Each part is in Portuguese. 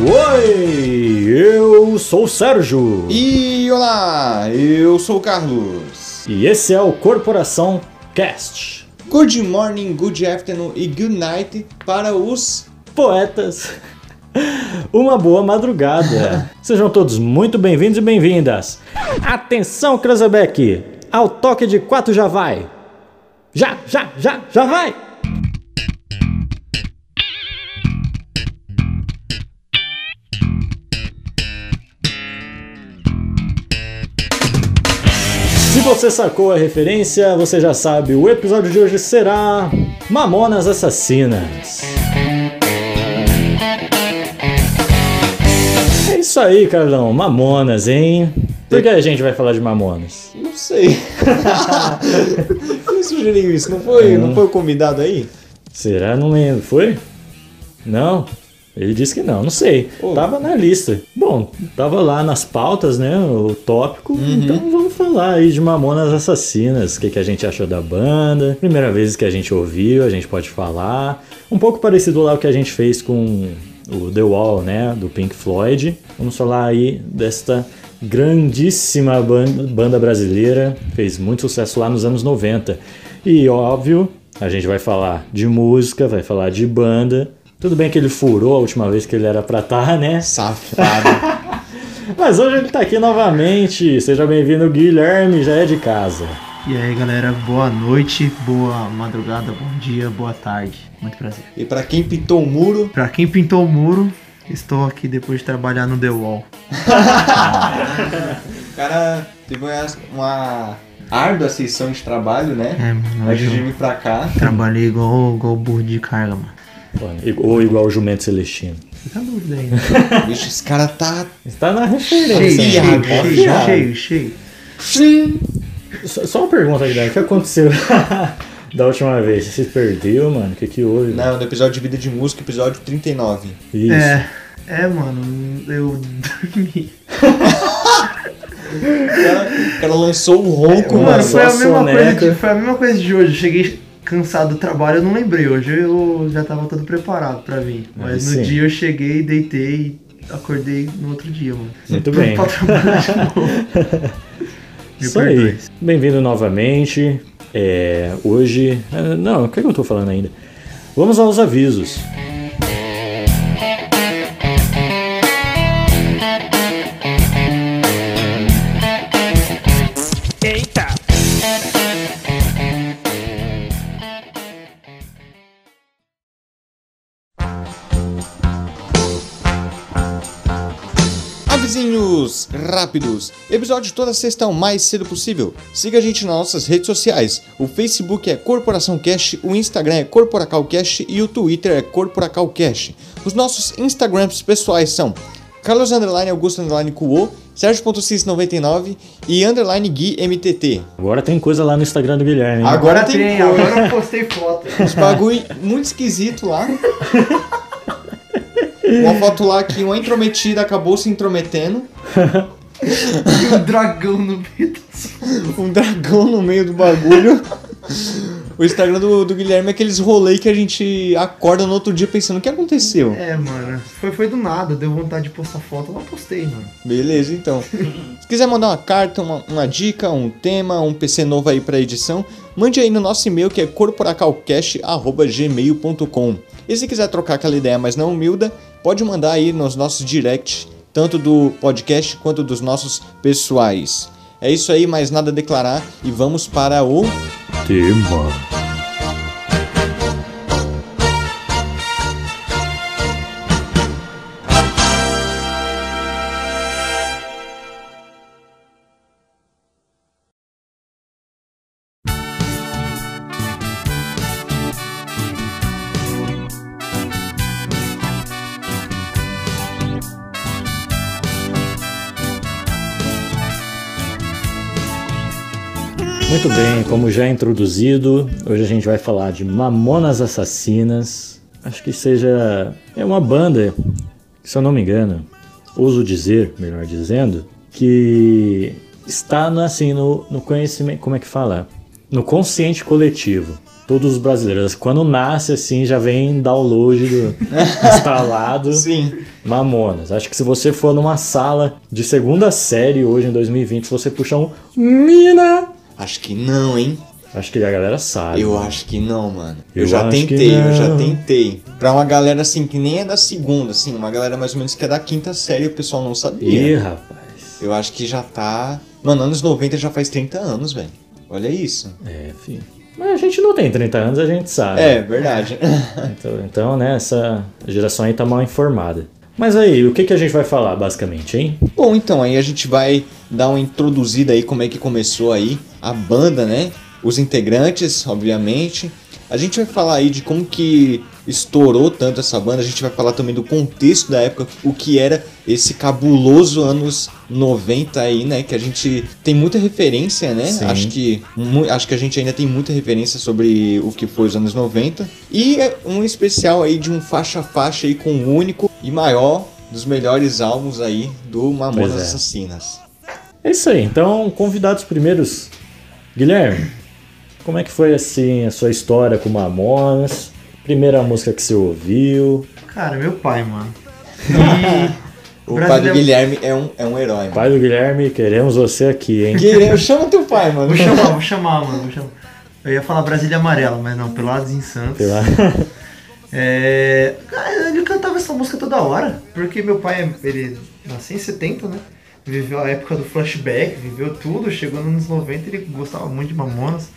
Oi, eu sou o Sérgio. E olá, eu sou o Carlos. E esse é o Corporação Cast. Good morning, good afternoon e good night para os poetas. Uma boa madrugada. Sejam todos muito bem-vindos e bem-vindas. Atenção, Cranzebeck! Ao toque de quatro já vai. Já, já, já, já vai! Você sacou a referência, você já sabe, o episódio de hoje será Mamonas Assassinas. É isso aí, Carlão, Mamonas, hein? Por que a gente vai falar de Mamonas? Não sei. Quem sugeriu isso? Não foi, não foi o convidado aí? Será? Não lembro. Foi? Não? Ele disse que não, não sei. Tava na lista. Bom, tava lá nas pautas, né? O tópico. Uhum. Então vamos falar aí de Mamonas Assassinas. O que, que a gente achou da banda. Primeira vez que a gente ouviu, a gente pode falar. Um pouco parecido lá o que a gente fez com o The Wall, né? Do Pink Floyd. Vamos falar aí desta grandíssima banda, banda brasileira. Fez muito sucesso lá nos anos 90. E óbvio, a gente vai falar de música, vai falar de banda tudo bem que ele furou a última vez que ele era pra estar, tá, né? Safado. Mas hoje ele tá aqui novamente. Seja bem-vindo, Guilherme, já é de casa. E aí, galera, boa noite, boa madrugada, bom dia, boa tarde. Muito prazer. E para quem pintou o muro? Para quem pintou o muro, estou aqui depois de trabalhar no The Wall. o cara teve uma árdua sessão de trabalho, né? É, mano. Antes de vir pra cá. Trabalhei igual, igual burro de carga, mano. Ou igual o jumento celestino. Fica a dúvida aí. Né? Bicho, esse cara tá. Está na referência. Cheio, cheio, cheio, cheio, cheio. Sim. Só, só uma pergunta, Guilherme. O que aconteceu da última vez? Você se perdeu, mano? O que, que houve? Não, no episódio de Vida de Música, episódio 39. Isso. É, é mano, eu dormi. o cara lançou o ronco, é, mano. Foi a, mesma coisa de, foi a mesma coisa de hoje. Eu cheguei cansado do trabalho, eu não lembrei. Hoje eu já tava todo preparado para vir. Mas no dia eu cheguei, deitei e acordei no outro dia, mano. Muito bem. Pra trabalhar de novo. Isso aí. Bem-vindo novamente. É, hoje. É, não, o que, é que eu tô falando ainda? Vamos aos avisos. Rápidos. Episódio toda sexta o mais cedo possível. Siga a gente nas nossas redes sociais. O Facebook é Corporação Cash, o Instagram é CorporacalCash e o Twitter é CorporacalCash. Os nossos Instagrams pessoais são Carlos Underline Augusto Underline Cuo, Sérgio.cis99 e Underline Gui MTT. Agora tem coisa lá no Instagram do Guilherme. Hein? Agora, agora tem, agora eu postei foto. Uns bagulho muito esquisito lá. Uma foto lá que uma intrometida acabou se intrometendo. e um dragão no meio do... Um dragão no meio do bagulho. O Instagram do, do Guilherme é aqueles rolês que a gente acorda no outro dia pensando o que aconteceu. É, mano. Foi, foi do nada, deu vontade de postar foto, eu postei, mano. Beleza, então. Se quiser mandar uma carta, uma, uma dica, um tema, um PC novo aí pra edição, mande aí no nosso e-mail que é corporacalcast.gmail.com. E se quiser trocar aquela ideia, mas não humilda, pode mandar aí nos nossos directs, tanto do podcast quanto dos nossos pessoais. É isso aí, mais nada a declarar e vamos para o tema. Bem, como já introduzido, hoje a gente vai falar de Mamonas Assassinas. Acho que seja é uma banda, se eu não me engano, ouso dizer, melhor dizendo, que está assim no, no conhecimento, como é que fala? No consciente coletivo. todos os brasileiros. Quando nasce assim, já vem download do, instalado. Sim. Mamonas. Acho que se você for numa sala de segunda série hoje em 2020, se você puxar um Mina, Acho que não, hein? acho que a galera sabe. Eu acho que não, mano. Eu, Eu já tentei, eu já tentei. Pra uma galera assim que nem é da segunda, assim, uma galera mais ou menos que é da quinta série, o pessoal não sabia. Ih, rapaz. Eu acho que já tá. Mano, anos 90 já faz 30 anos, velho. Olha isso. É, filho. Mas a gente não tem 30 anos, a gente sabe. É, verdade. Então, então, né, essa geração aí tá mal informada. Mas aí, o que, que a gente vai falar, basicamente, hein? Bom, então aí a gente vai dar uma introduzida aí como é que começou aí a banda, né? Os integrantes, obviamente. A gente vai falar aí de como que estourou tanto essa banda. A gente vai falar também do contexto da época, o que era esse cabuloso anos 90 aí, né? Que a gente tem muita referência, né? Sim. Acho que acho que a gente ainda tem muita referência sobre o que foi os anos 90 e é um especial aí de um faixa a faixa aí com o único e maior dos melhores álbuns aí do Mamonas é. Assassinas. É isso aí. Então, convidados primeiros. Guilherme, como é que foi assim a sua história com Mamonas? Primeira música que você ouviu? Cara, meu pai, mano. E. O Brasil pai do é- Guilherme é um, é um herói, mano. Pai do Guilherme, queremos você aqui, hein? Guilherme, chama teu pai, mano. Vou chamar, vou chamar, mano. Vou chamar. Eu ia falar Brasília Amarela, mas não, Pelados em Santos. Lá. É. Ele cantava essa música toda hora, porque meu pai, ele nasceu em 70, né? Viveu a época do flashback, viveu tudo, chegou nos anos 90 ele gostava muito de Mamonas.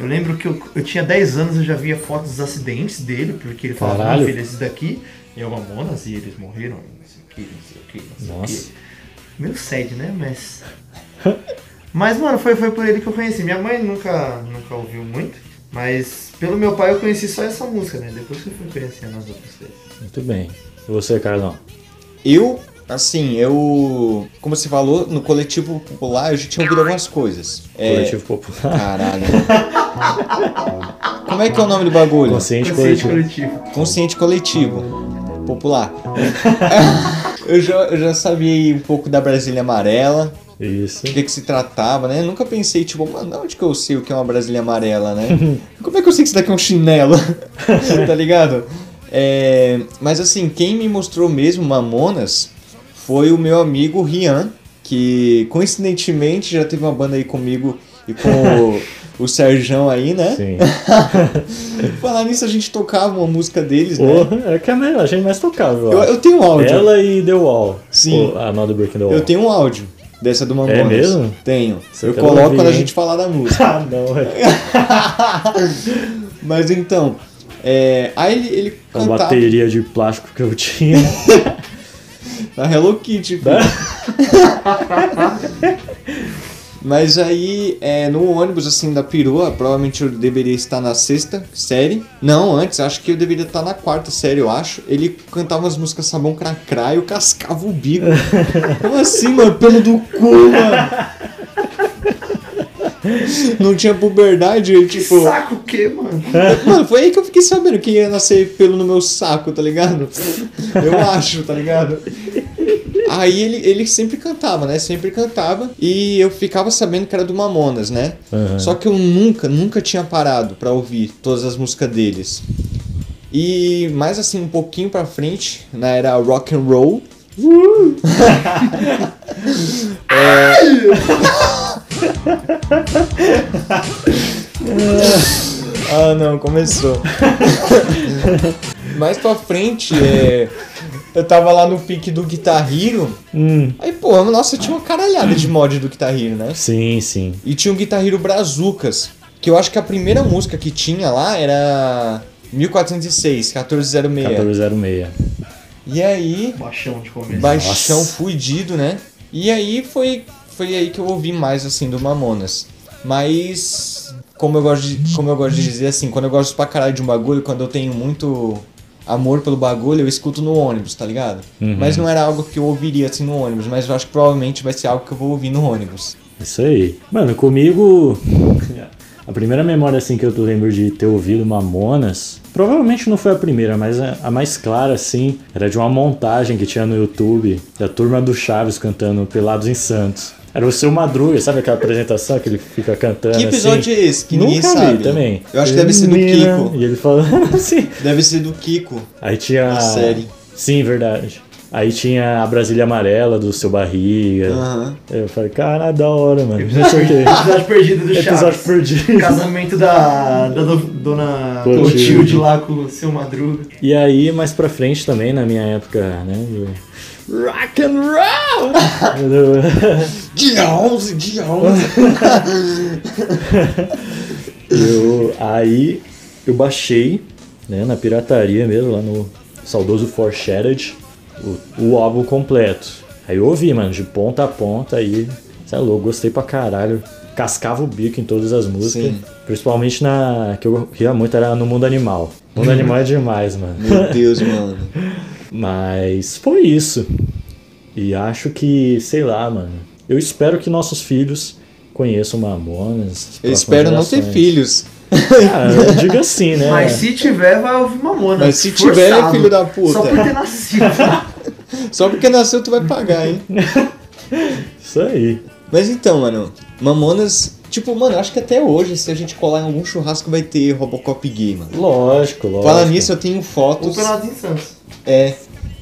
Eu lembro que eu, eu tinha 10 anos, eu já via fotos dos acidentes dele, porque ele falava, Caralho. filho, esse daqui é o Mamonas e eles morreram, não sei o que, não sei o que, não sei Nossa. o que. Meio sad, né? Mas. Mas, mano, foi, foi por ele que eu conheci. Minha mãe nunca, nunca ouviu muito, mas pelo meu pai eu conheci só essa música, né? Depois que eu fui conhecendo as outras coisas. Muito bem. E você, Carlão? Eu, assim, eu. Como você falou, no coletivo popular eu já tinha ouvido algumas coisas. É, Coletivo Popular. Caralho. Como é que é o nome do bagulho? Consciente Consciente Coletivo. coletivo. Consciente coletivo. Popular. eu, já, eu já sabia aí um pouco da Brasília Amarela, Isso. do que, que se tratava, né? Eu nunca pensei, tipo, mano, onde que eu sei o que é uma Brasília Amarela, né? Como é que eu sei que isso daqui é um chinelo? tá ligado? É, mas assim, quem me mostrou mesmo Mamonas foi o meu amigo Rian, que coincidentemente já teve uma banda aí comigo e com o, o Serjão aí, né? Sim. Falar nisso, a gente tocava uma música deles, né? Porra, é que a me- a gente mais tocava. eu Eu, tenho um áudio. Ela e The Wall. Sim. O- A Another Breaking the Wall. Eu tenho um áudio dessa do Mamonas. É mesmo? Tenho. Você eu coloco ouvir, quando a gente falar da música. Ah, não, é. Mas então, é, aí ele, ele A cantava bateria de plástico que eu tinha. na Hello Kitty. filho. Mas aí, é, no ônibus, assim, da perua, provavelmente eu deveria estar na sexta série. Não, antes, acho que eu deveria estar na quarta série, eu acho. Ele cantava as músicas Sabão Cracra e eu cascava o bico. Como assim, mano? Pelo do cu, mano. Não tinha puberdade, eu, tipo... Saco o quê, mano? Mano, foi aí que eu fiquei sabendo que ia nascer pelo no meu saco, tá ligado? Eu acho, tá ligado? Aí ele, ele sempre cantava, né? Sempre cantava. E eu ficava sabendo que era do Mamonas, né? Aham. Só que eu nunca, nunca tinha parado pra ouvir todas as músicas deles. E mais assim, um pouquinho pra frente, né? Era rock and roll. Ah, não, começou. Mais pra frente, é, eu tava lá no pique do Guitar Hero. Hum, Aí, pô, nossa, tinha uma caralhada de mod do Guitar Hero, né? sim, sim. E tinha o Guitar Hero Brazucas, que eu acho que a primeira música que tinha lá era 1406, 1406. 1406. E aí, Baixão de começo. baixão Nossa. fudido, né? E aí foi, foi aí que eu ouvi mais, assim, do Mamonas. Mas, como eu, gosto de, como eu gosto de dizer, assim, quando eu gosto pra caralho de um bagulho, quando eu tenho muito amor pelo bagulho, eu escuto no ônibus, tá ligado? Uhum. Mas não era algo que eu ouviria, assim, no ônibus. Mas eu acho que provavelmente vai ser algo que eu vou ouvir no ônibus. Isso aí. Mano, comigo. A primeira memória assim que eu lembro de ter ouvido Mamonas, provavelmente não foi a primeira, mas a a mais clara assim, era de uma montagem que tinha no YouTube da turma do Chaves cantando Pelados em Santos. Era o seu Madruga, sabe aquela apresentação que ele fica cantando Que episódio assim? é esse? Que ninguém Nunca sabe. vi também. Eu acho que deve ser do Kiko. E ele falando assim. Deve ser do Kiko. Aí tinha. A série. Sim, verdade. Aí tinha a Brasília Amarela do seu barriga. Aham. Eu falei, cara, da hora, mano. Episódio, episódio perdido do Episódio Chaves. perdido. Casamento da, da do- dona Clotilde. Lá com o seu Madruga. E aí, mais pra frente também, na minha época, né? Rock and roll! Dia 11, dia 11. eu, aí eu baixei, né, na pirataria mesmo, lá no saudoso Foreshared, o, o álbum completo. Aí eu ouvi, mano, de ponta a ponta aí, sei lá, gostei pra caralho. Cascava o bico em todas as músicas. Sim. Principalmente na. que eu ria muito, era no Mundo Animal. Mundo Animal é demais, mano. Meu Deus, mano. Mas foi isso. E acho que, sei lá, mano. Eu espero que nossos filhos conheçam Mamonas. as Eu espero não ter gerações. filhos. Ah, eu digo assim, né? Mas se tiver, vai ouvir Mamona. Mas se tiver, Forçado. filho da puta. Só por ter nascido. Só porque nasceu tu vai pagar, hein? Isso aí. Mas então, mano, Mamonas, tipo, mano, acho que até hoje, se a gente colar em algum churrasco, vai ter Robocop gay, mano. Lógico, lógico. Falar nisso, eu tenho fotos. Penados em Santos. É,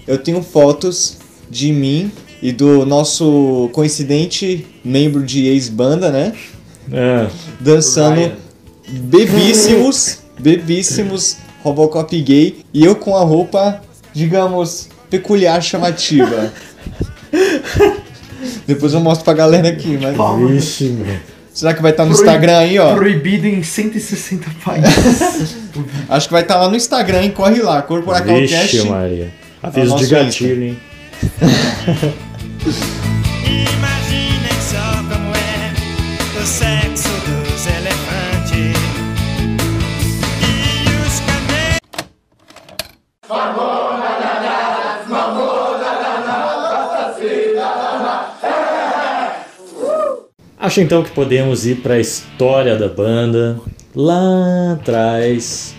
eu tenho fotos de mim e do nosso coincidente membro de ex-banda, né? É, Dançando Ryan. bebíssimos, bebíssimos Robocop gay e eu com a roupa, digamos, peculiar chamativa. Depois eu mostro pra galera aqui, mas vixe, meu. será que vai estar no Proib- Instagram aí, ó? Proibido em 160 países. Acho que vai estar lá no Instagram, hein? Corre lá, Corporacalcast. Vixe, Maria. Aviso nosso de gatilho, hein? Imaginem só como é o sexo dos elefantes. E os camelos. Acho então que podemos ir para a história da banda lá atrás.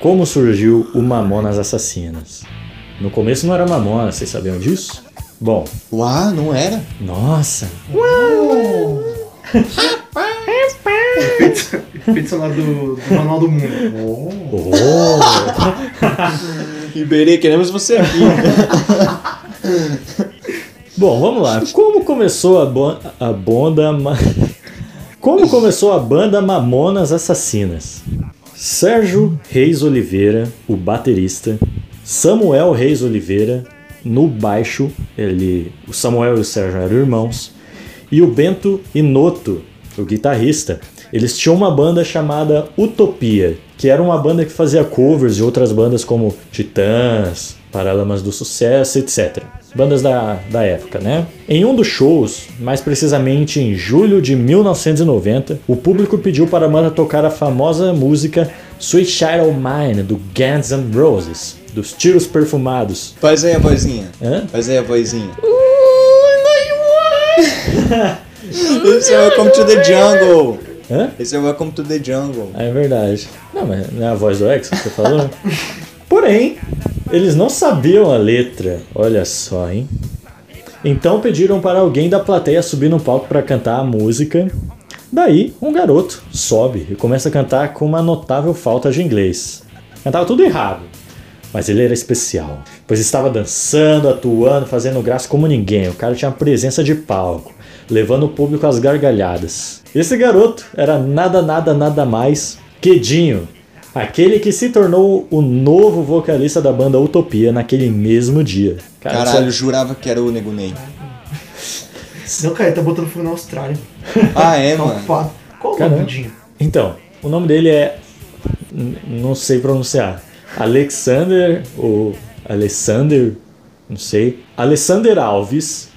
Como surgiu o Mamonas Assassinas? No começo não era Mamonas, vocês sabiam disso? Bom, Uau, não era? nossa, Efeito sonoro do, do Manual do Mundo. oh, Iberê, queremos você aqui. Bom, vamos lá. Como começou a, bo- a banda Ma- Como começou a banda Mamonas Assassinas? Sérgio Reis Oliveira, o baterista, Samuel Reis Oliveira no baixo, ele, o Samuel e o Sérgio eram irmãos, e o Bento Inoto, o guitarrista. Eles tinham uma banda chamada Utopia, que era uma banda que fazia covers de outras bandas como Titãs, Paralamas do Sucesso, etc. Bandas da, da época, né? Em um dos shows, mais precisamente em julho de 1990, o público pediu para a banda tocar a famosa música Sweet Child Mine, do Guns N' Roses, dos Tiros Perfumados. Faz aí a vozinha. Hã? Faz aí a vozinha. Esse é Welcome to the Jungle. Hã? Esse é Welcome to the Jungle. É verdade. Não, mas não é a voz do X que você falou? Porém, eles não sabiam a letra. Olha só, hein? Então pediram para alguém da plateia subir no palco para cantar a música. Daí, um garoto sobe e começa a cantar com uma notável falta de inglês. Cantava tudo errado, mas ele era especial, pois estava dançando, atuando, fazendo graça como ninguém. O cara tinha uma presença de palco, levando o público às gargalhadas. Esse garoto era nada, nada, nada mais que Dinho, aquele que se tornou o novo vocalista da banda Utopia naquele mesmo dia. Cara, Caralho, eu isso jurava que era o Nego Ney. Não, cara, ele tá botando fogo na Austrália. Ah, é, Tá mano. Qual o nome Dinho? Então, o nome dele é. n- Não sei pronunciar. Alexander ou Alessander, não sei. Alessander Alves,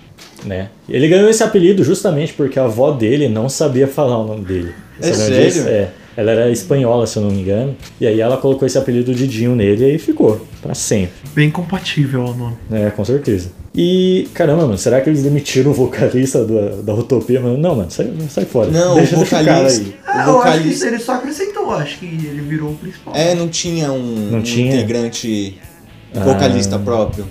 né? Ele ganhou esse apelido justamente porque a avó dele não sabia falar o nome dele. É Sabe sério? disso? É. Ela era espanhola, se eu não me engano. E aí ela colocou esse apelido de Dinho nele e aí ficou, pra sempre. Bem compatível o nome. É, com certeza. E, caramba, mano, será que eles demitiram o vocalista da, da Utopia? Mano, não, mano, sai, sai fora. Não, deixa, o deixa o cara vocalista. aí. Ah, O eu acho que vocalista. ele só acho que ele virou o principal. É, não tinha um, Não um tinha? integrante vocalista próprio.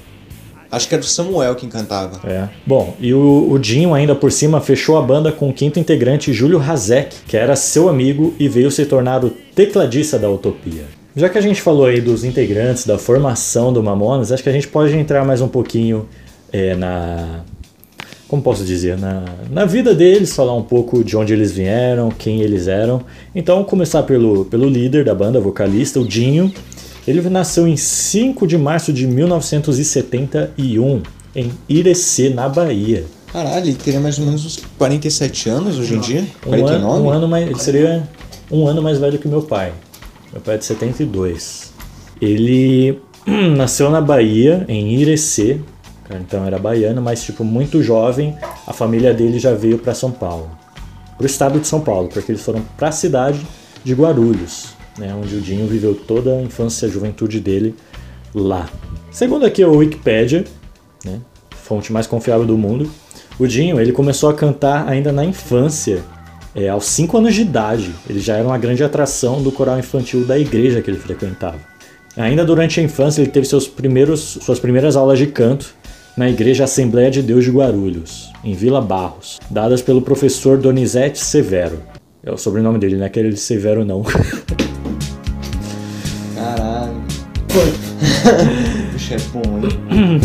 Acho que era o Samuel quem cantava. É. Bom, e o, o Dinho ainda por cima fechou a banda com o quinto integrante Júlio Hazek, que era seu amigo e veio se tornar o tecladista da Utopia. Já que a gente falou aí dos integrantes, da formação do Mamonas, acho que a gente pode entrar mais um pouquinho é, na. Como posso dizer? Na, na vida deles, falar um pouco de onde eles vieram, quem eles eram. Então, começar pelo, pelo líder da banda, vocalista, o Dinho. Ele nasceu em 5 de março de 1971, em Irecê, na Bahia. Caralho, ele teria mais ou menos uns 47 anos hoje em dia? Um 49? ano, um ano mais, ele seria um ano mais velho que meu pai. Meu pai é de 72. Ele nasceu na Bahia, em Irecê. Então era baiano, mas tipo muito jovem, a família dele já veio para São Paulo. Pro estado de São Paulo, porque eles foram para a cidade de Guarulhos, né, onde o Dinho viveu toda a infância e a juventude dele lá. Segundo aqui o Wikipedia, né, fonte mais confiável do mundo, o Dinho ele começou a cantar ainda na infância, é, aos 5 anos de idade. Ele já era uma grande atração do coral infantil da igreja que ele frequentava. Ainda durante a infância, ele teve seus primeiros, suas primeiras aulas de canto na Igreja Assembleia de Deus de Guarulhos, em Vila Barros, dadas pelo professor Donizete Severo. É o sobrenome dele, não é aquele Severo não. Caralho. Bicho é bom, hein?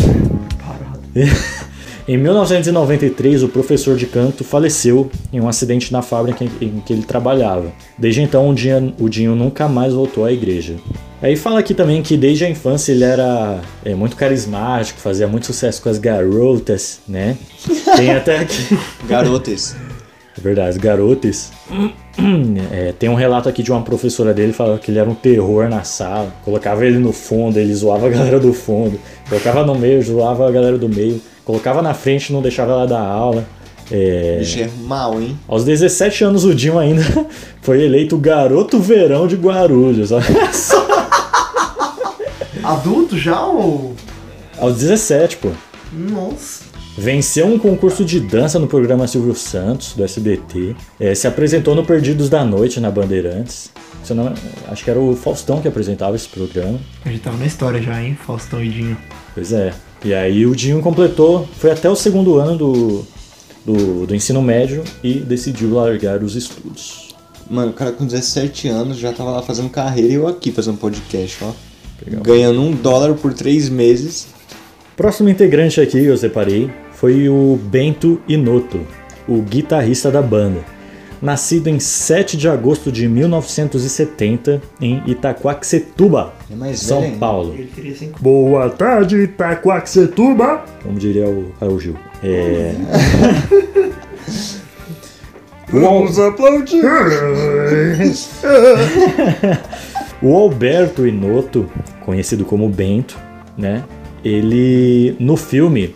Em 1993, o professor de canto faleceu em um acidente na fábrica em, que ele trabalhava. Desde então, o Dinho, o Dinho nunca mais voltou à igreja. Aí fala aqui também que desde a infância ele era é, muito carismático, fazia muito sucesso com as garotas, né? Tem até aqui. Garotas. É verdade, as garotas. É, tem um relato aqui de uma professora dele falando que ele era um terror na sala. Colocava ele no fundo, ele zoava a galera do fundo. Colocava no meio, zoava a galera do meio. Colocava na frente, não deixava ela dar aula. É, Bicho é mal, hein? aos 17 anos, o Dinho ainda foi eleito o garoto verão de Guarulhos. Olha só. Adulto já ou. Aos 17, pô. Nossa. Venceu um concurso de dança no programa Silvio Santos, do SBT. É, se apresentou no Perdidos da Noite, na Bandeirantes. Se não- acho que era o Faustão que apresentava esse programa. A gente tava na história já, hein? Faustão e Dinho. Pois é. E aí o Dinho completou, foi até o segundo ano do, do, do ensino médio e decidiu largar os estudos. Mano, o cara com 17 anos já tava lá fazendo carreira e eu aqui fazendo podcast, ó. Ganhando um dólar por três meses. Próximo integrante aqui que eu separei foi o Bento Inoto, o guitarrista da banda. Nascido em 7 de agosto de 1970 em Itaquaquecetuba, É São velho. Paulo. Ele teria cinco. Boa tarde, Itaquaquecetuba! Como diria o Raul Gil. É... Vamos aplaudir! O Alberto Inoto, conhecido como Bento, né? Ele no filme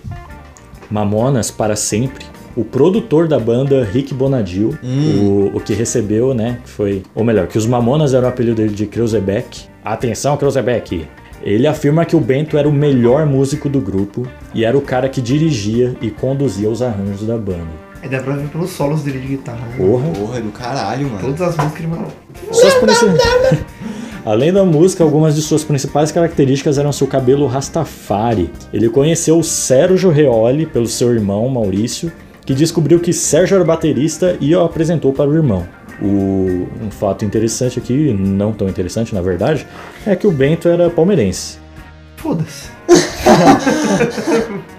Mamonas para sempre, o produtor da banda Rick Bonadil, o, o que recebeu, né, foi, ou melhor, que os Mamonas eram o apelido dele de Kreuzebeck. Atenção, Kreuzebeck. Ele afirma que o Bento era o melhor músico do grupo e era o cara que dirigia e conduzia os arranjos da banda. Aí dá pra ver pelos solos dele de guitarra. Né? Porra. Porra, é do caralho, mano. Todas as músicas ele mandou. Suas princi- Além da música, algumas de suas principais características eram seu cabelo rastafari. Ele conheceu o Sérgio Reoli pelo seu irmão Maurício, que descobriu que Sérgio era baterista e o apresentou para o irmão. O, um fato interessante aqui, não tão interessante na verdade, é que o Bento era palmeirense. Foda-se.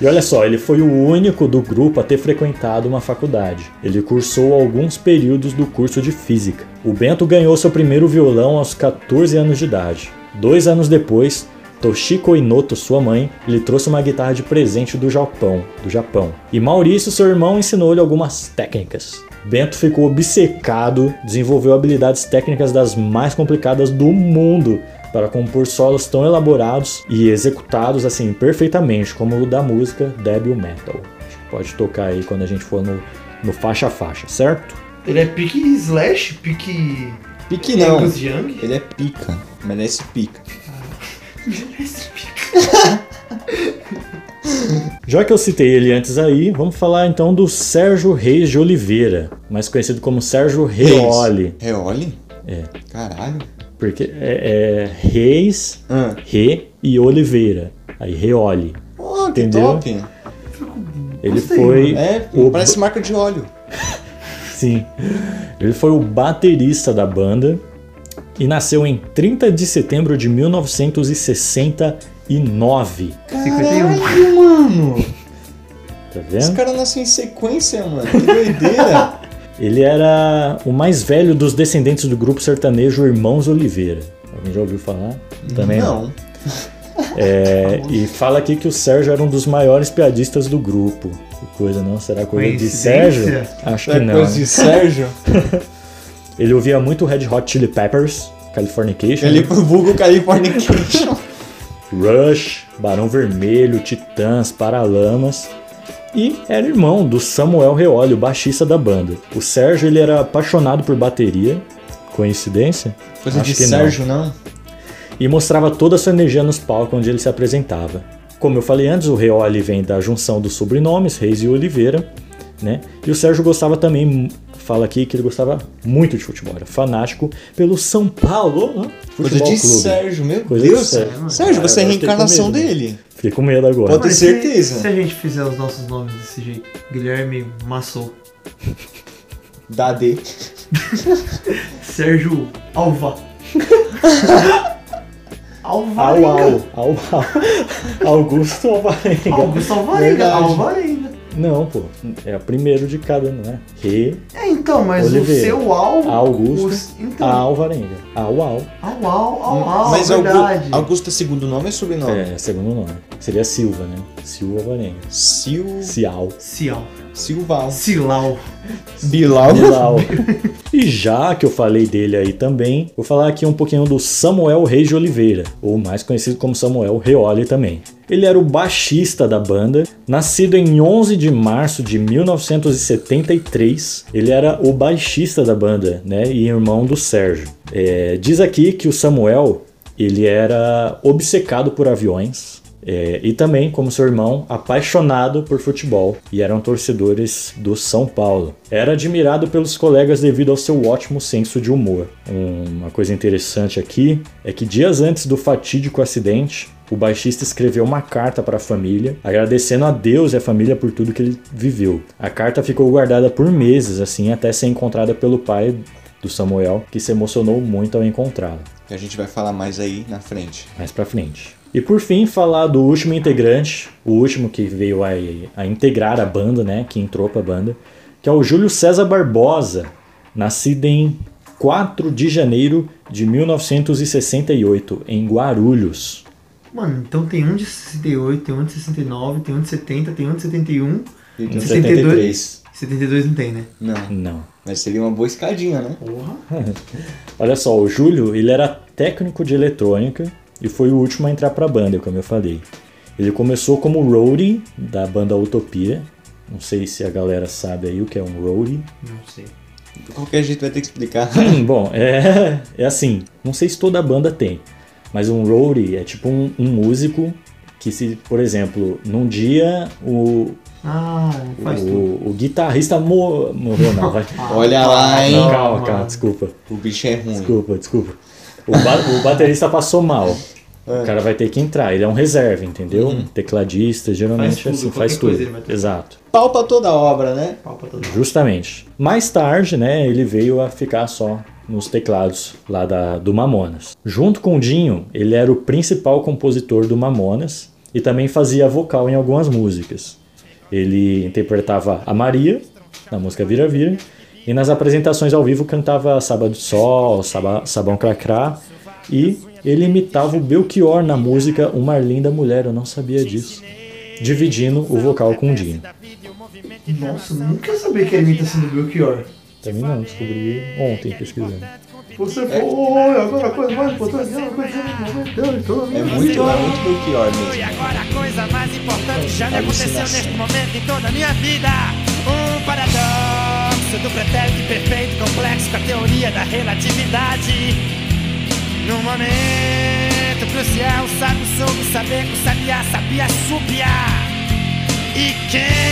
E olha só, ele foi o único do grupo a ter frequentado uma faculdade. Ele cursou alguns períodos do curso de física. O Bento ganhou seu primeiro violão aos 14 anos de idade. Dois anos depois, Toshiko Inoto, sua mãe, lhe trouxe uma guitarra de presente do Japão, do Japão. E Maurício, seu irmão, ensinou-lhe algumas técnicas. Bento ficou obcecado, desenvolveu habilidades técnicas das mais complicadas do mundo para compor solos tão elaborados e executados assim perfeitamente, como o da música Debil Metal. Pode tocar aí quando a gente for no, no faixa a faixa, certo? Ele é pique slash, pique. Pique não. Ele é pica. Merece pica. Já que eu citei ele antes aí, vamos falar então do Sérgio Reis de Oliveira, mais conhecido como Sérgio Reoli. Reoli? É. Caralho. Porque é, é Reis, Ah. Re e Oliveira. Aí Reoli. que Entendeu? top. Ele Gostei, foi. É, o parece marca de óleo. Sim. Ele foi o baterista da banda e nasceu em 30 de setembro de 1969. 51. Caralho, mano. Tá Esse vendo? cara nasceu em sequência, mano. Que doideira. Ele era o mais velho dos descendentes do grupo sertanejo Irmãos Oliveira. Alguém já ouviu falar? Também não. É, e fala aqui que o Sérgio era um dos maiores piadistas do grupo. Que coisa, não? Será coisa de Coincidência? Sérgio? Acho que É não. coisa de Sérgio. Ele ouvia muito Red Hot Chili Peppers, Californication, Ele pro vulgo Californication. Rush, Barão Vermelho, Titãs, Paralamas. E era irmão do Samuel Reolli, o baixista da banda. O Sérgio ele era apaixonado por bateria. Coincidência? Coisa Acho de que não. Sérgio, não. e mostrava toda a sua energia nos palcos onde ele se apresentava. Como eu falei antes, o Reoli vem da junção dos sobrenomes, Reis e Oliveira, né? E o Sérgio gostava também, fala aqui que ele gostava muito de futebol, era fanático pelo São Paulo, né? Coisa Futebol de Clube. Sérgio, meu Coisa de Deus. Sérgio. Sérgio, você é a com reencarnação dele. Fiquei com medo agora. Pode ter certeza. Se, se a gente fizer os nossos nomes desse jeito, Guilherme Massou, Da D. Sérgio Alva. Alva. Au, au, au, au. Augusto Alvarenga. Augusto Alvarenga. Verdade. Alvarenga. Não, pô, é o primeiro de cada, não é? Re, É, então, mas Oliveira. o seu Al. Augusto, os- então, Alvarenga. Au, au. Au, au, au, au, Mas verdade. Augu- Augusto é segundo nome ou sobrenome? É, segundo nome. Seria Silva, né? Silva Alvarenga. Sil... Cial. Cial. Silval. Silau. Bilal. Bilal. e já que eu falei dele aí também, vou falar aqui um pouquinho do Samuel Reis de Oliveira, ou mais conhecido como Samuel Reoli também. Ele era o baixista da banda, nascido em 11 de março de 1973. Ele era o baixista da banda, né, e irmão do Sérgio. É, diz aqui que o Samuel ele era obcecado por aviões. é, e também, como seu irmão, apaixonado por futebol e eram torcedores do São Paulo. Era admirado pelos colegas devido ao seu ótimo senso de humor. Um- uma coisa interessante aqui é que dias antes do fatídico acidente, o baixista escreveu uma carta para a família, agradecendo a Deus e a família por tudo que ele viveu. A carta ficou guardada por meses, assim, até ser encontrada pelo pai do Samuel, que se emocionou muito ao encontrá-la a gente vai falar mais aí na frente. mais pra frente. E por fim, falar do último integrante, o último que veio a, a integrar a banda, né, que entrou pra banda, que é o Júlio César Barbosa, nascido em 4 de janeiro de 1968, em Guarulhos. Mano, então tem um de 68, tem um de 69, tem um de 70, tem um de 71. E Em 72. 72 não tem, né? Não, Não. mas seria uma boa escadinha, né? Porra. Olha só, o Júlio, ele era técnico de eletrônica e foi o último a entrar pra banda, como eu falei. Ele começou como roadie da banda Utopia. Não sei se a galera sabe aí o que é um roadie. Não sei. De qualquer jeito vai ter que explicar. Bom, é, é assim, não sei se toda banda tem, mas um roadie é tipo um, um músico que se, por exemplo, num dia o, Ah, faz tudo. o, o guitarrista mo- morreu, não, vai. Olha lá, hein? Não, calma, mano. calma, desculpa, O bicho é ruim. desculpa, desculpa. O, ba- o baterista passou mal. É. O cara vai ter que entrar, ele é um reserva, entendeu? Tecladista, geralmente Faz tudo, assim, faz tudo. Exato. Pau pra toda obra, né? Pau pra todo lado. Justamente. Mais tarde, né, ele veio a ficar só nos teclados lá da, do Mamonas. Junto com o Dinho, ele era o principal compositor do Mamonas e também fazia vocal em algumas músicas. Ele interpretava a Maria na música Vira Vira e nas apresentações ao vivo cantava Sábado Sol, Saba- Sabão Cracrá e ele imitava o Belchior na música Uma Linda Mulher, eu não sabia disso, dividindo o vocal com o Dinho. Nossa, nunca sabia que era imitação do Belchior. Também não, descobri ontem pesquisando. Você foi, agora a coisa mais importante é uma coisa É muito, é muito Belchior E mesmo. agora a coisa mais importante já me aconteceu Alucinação. neste momento em toda a minha vida. Um paradoxo do pretérito perfeito complexo com a teoria da relatividade. Num momento crucial, o sábio soube saber o sabiá sabia subiar. E quem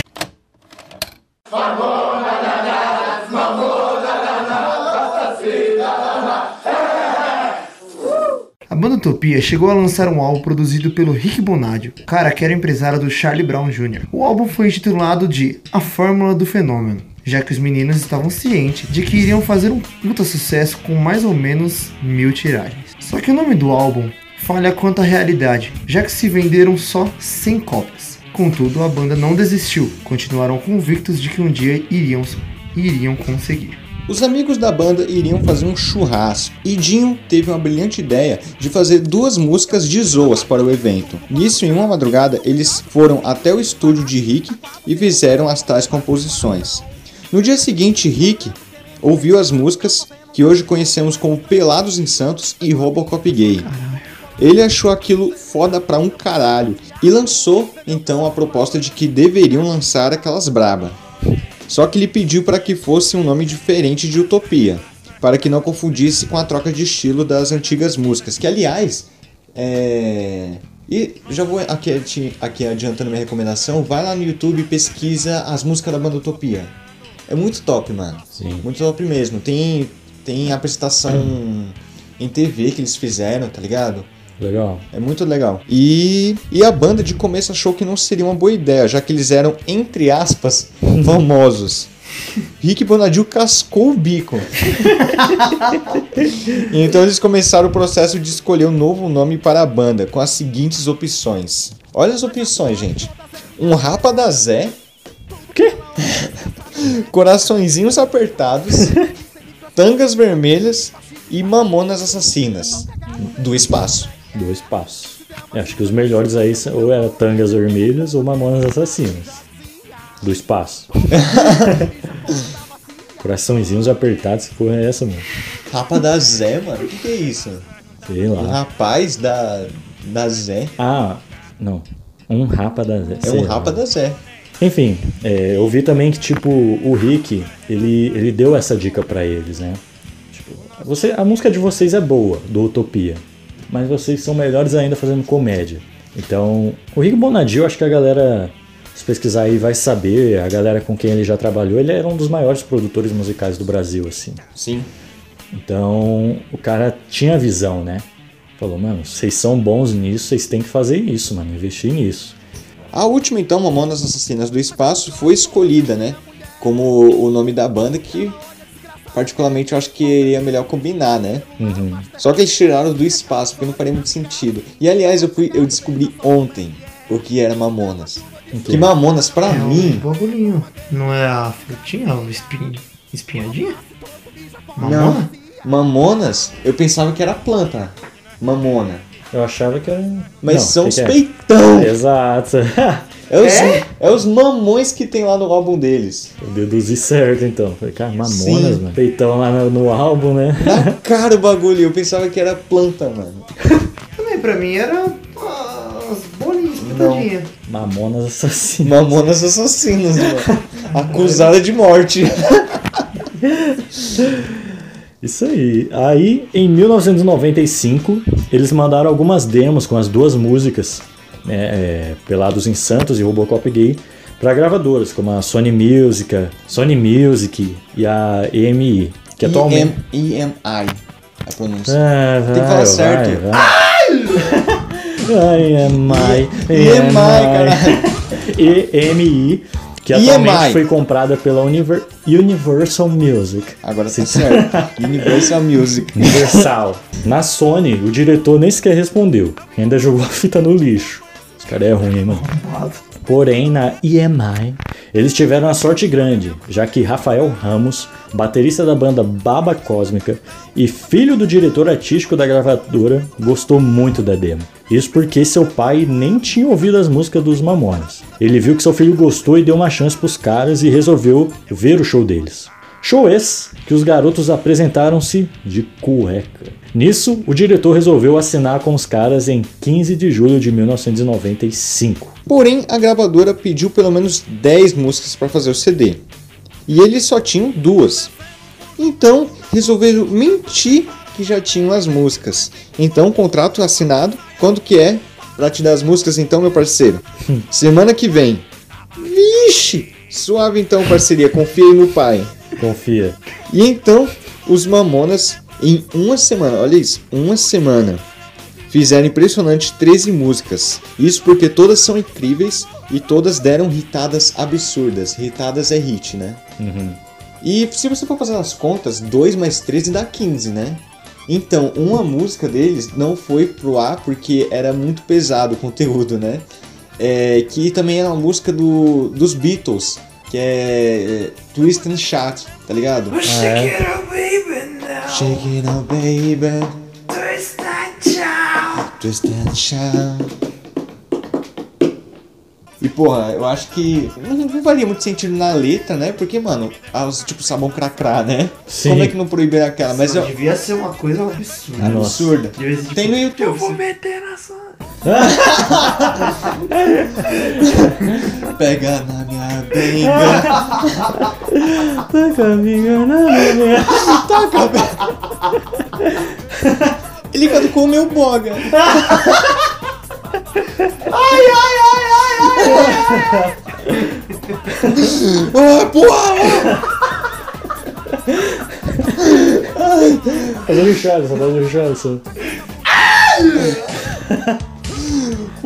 A banda Utopia chegou a lançar um álbum produzido pelo Rick Bonadio, cara que era empresário do Charlie Brown Jr. O álbum foi intitulado de A Fórmula do Fenômeno, já que os meninos estavam cientes de que iriam fazer um puta sucesso com mais ou menos mil tiragens. Só que o nome do álbum falha quanto à realidade, já que se venderam só 100 cópias. Contudo, a banda não desistiu, continuaram convictos de que um dia iriam, iriam conseguir. Os amigos da banda iriam fazer um churrasco e Dinho teve uma brilhante ideia de fazer duas músicas de zoas para o evento. Nisso, em uma madrugada, eles foram até o estúdio de Rick e fizeram as tais composições. No dia seguinte, Rick ouviu as músicas que hoje conhecemos como Pelados em Santos e Robocop Gay. Ele achou aquilo foda pra um caralho e lançou então a proposta de que deveriam lançar aquelas braba. Só que ele pediu para que fosse um nome diferente de Utopia, para que não confundisse com a troca de estilo das antigas músicas, que aliás, é... E já vou aqui, aqui adiantando minha recomendação, vai lá no YouTube e pesquisa as músicas da banda Utopia. É muito top, mano. Sim. Muito top mesmo. Tem, tem apresentação em TV que eles fizeram, tá ligado? Legal. É muito legal. E, e a banda de começo achou que não seria uma boa ideia, já que eles eram, entre aspas, famosos. Rick Bonadil cascou o bico. então eles começaram o processo de escolher um novo nome para a banda, com as seguintes opções. Olha as opções, gente. Um Rapa da Zé. Quê? Coraçõezinhos apertados. tangas vermelhas e mamonas assassinas. Do espaço. Do espaço. Eu acho que os melhores aí são- ou era Tangas Vermelhas ou Mamonas Assassinas. Do espaço. Coraçõezinhos apertados, que porra é essa, mano? Rapa da Zé, mano. O que, que é isso? Sei O lá. rapaz da, da Zé. Ah, não. Um rapa da Zé. É um lá. rapa da Zé. Enfim, é, eu vi também que, tipo, o Rick, ele, ele deu essa dica pra eles, né? Tipo, você, a música de vocês é boa, do Utopia, mas vocês são melhores ainda fazendo comédia. Então, o Rick Bonadio, acho que a galera, se pesquisar aí, vai saber, a galera com quem ele já trabalhou, ele era um dos maiores produtores musicais do Brasil, assim. Sim. Então, o cara tinha visão, né? Falou, mano, vocês são bons nisso, vocês têm que fazer isso, mano, investir nisso. A última, então, Mamonas Assassinas do Espaço, foi escolhida, né? Como o nome da banda, que particularmente eu acho que iria melhor combinar, né? Uhum. Só que eles tiraram do espaço, porque não faria muito sentido. E aliás, eu, fui, eu descobri ontem o que era Mamonas. quê? Que Mamonas, pra É um mim. bagulhinho. Não é a frutinha, o espin... espinhadinha? Não. Mamona? Mamonas, eu pensava que era planta. Mamona. Eu achava que era. Mas Não, são que os que é? peitão. Exato. É os, É? é os mamões que tem lá no álbum deles. Eu deduzi certo então. Falei, cara, mamonas, Sim. mano. Peitão lá no, no álbum, né? Na cara o bagulho, eu pensava que era planta, mano. Também pra mim era as bolinhas pitadinhas. Mamonas assassinas. Mamonas assassinas, mano. Acusada de morte. Isso aí. Aí, em 1995, eles mandaram algumas demos com as duas músicas, né, é, Pelados em Santos e Robocop Gay, para gravadoras, como a Sony Music, Sony Music e a EMI, que atualmente... EM, EMI, a pronúncia. Ah, Tem que falar vai, certo. Vai, vai. EMI, EMI, caralho. EMI, que EMI. atualmente foi comprada pela Univer- Universal Music. Agora tá certo. Universal Music. Universal. Na Sony, o diretor nem sequer respondeu. Ainda jogou a fita no lixo. Os caras é ruim, hein, mano. Porém, na EMI, eles tiveram uma sorte grande, já que Rafael Ramos, baterista da banda Baba Cósmica e filho do diretor artístico da gravadora, gostou muito da demo. Isso porque seu pai nem tinha ouvido as músicas dos Mamonas. Ele viu que seu filho gostou e deu uma chance pros caras e resolveu ver o show deles. Show esse que os garotos apresentaram-se de cueca. Nisso, o diretor resolveu assinar com os caras em 15 de julho de 1995. Porém, a gravadora pediu pelo menos 10 músicas para fazer o CD. E eles só tinham duas. Então, resolveram mentir que já tinham as músicas. Então, contrato assinado. Quando que é? Pra te dar as músicas então, meu parceiro. Semana que vem. Vixe! Suave então, parceria. Confia aí no pai. Confia. E então, os Mamonas, em uma semana, olha isso, uma semana, fizeram impressionante 13 músicas. Isso porque todas são incríveis e todas deram hitadas absurdas. Hitadas é hit, né? E se você for fazer as contas, 2 mais 13 dá 15, né? Então, uma música deles não foi pro ar porque era muito pesado o conteúdo, né? É, que também era uma música do, dos Beatles, que é, é Twist and Shout, tá ligado? Shake Shake it up, baby. Twist that child. Twist and shout. E porra, eu acho que não, não valia muito sentido na letra, né? Porque, mano, as, tipo sabão cracrá, né? Sim. Como é que não proibiram aquela? Mas Não, é devia ser uma coisa absurda. Ah, absurda. Ser, tipo, Tem no YouTube. Eu vou meter na sua... Pega na minha benga. Tá caminhando na minha- Taca, Ele canta com o meu boga. ai, ai, ai, ai, ai, ai. Ah, porra! Fazer o Richardson, fazer o Richardson.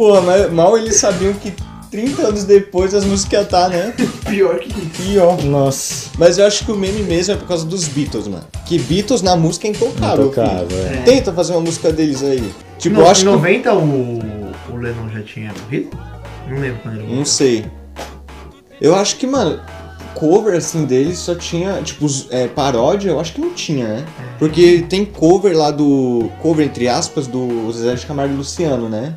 Porra, mas mal eles sabiam que 30 anos depois as músicas iam estar, né? Pior que isso. Pior. Nossa. Mas eu acho que o meme mesmo é por causa dos Beatles, mano. Que Beatles na música é intocável. Intocável, filho. é. Tenta fazer uma música deles aí. Tipo, No, eu acho em que. 90 o, o Lennon já tinha morrido? Não lembro quando ele Não morreu. sei. Eu acho que, mano, cover assim deles só tinha, tipo, é, paródia, eu acho que não tinha, né? Porque tem cover lá do. Cover, entre aspas, do Zezé de Camargo e Luciano, né?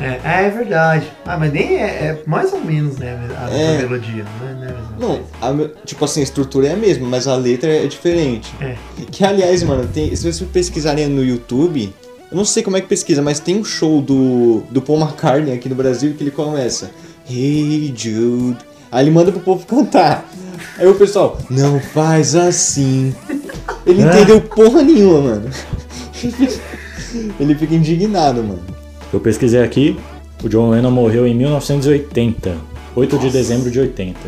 É, é verdade. Ah, mas nem é, é mais ou menos, né? A, É. melodia, não é, não é Não, a tipo assim, a estrutura é a mesma, mas a letra é diferente. É. Que aliás, mano, tem, se vocês pesquisarem no YouTube, eu não sei como é que pesquisa, mas tem um show do, do Paul McCartney aqui no Brasil que ele começa. Hey Jude. Aí ele manda pro povo cantar. Aí o pessoal, não faz assim. Ele não entendeu porra nenhuma, mano. Ele fica indignado, mano. Eu pesquisei aqui, o John Lennon morreu em 1980. 8 de dezembro de 80.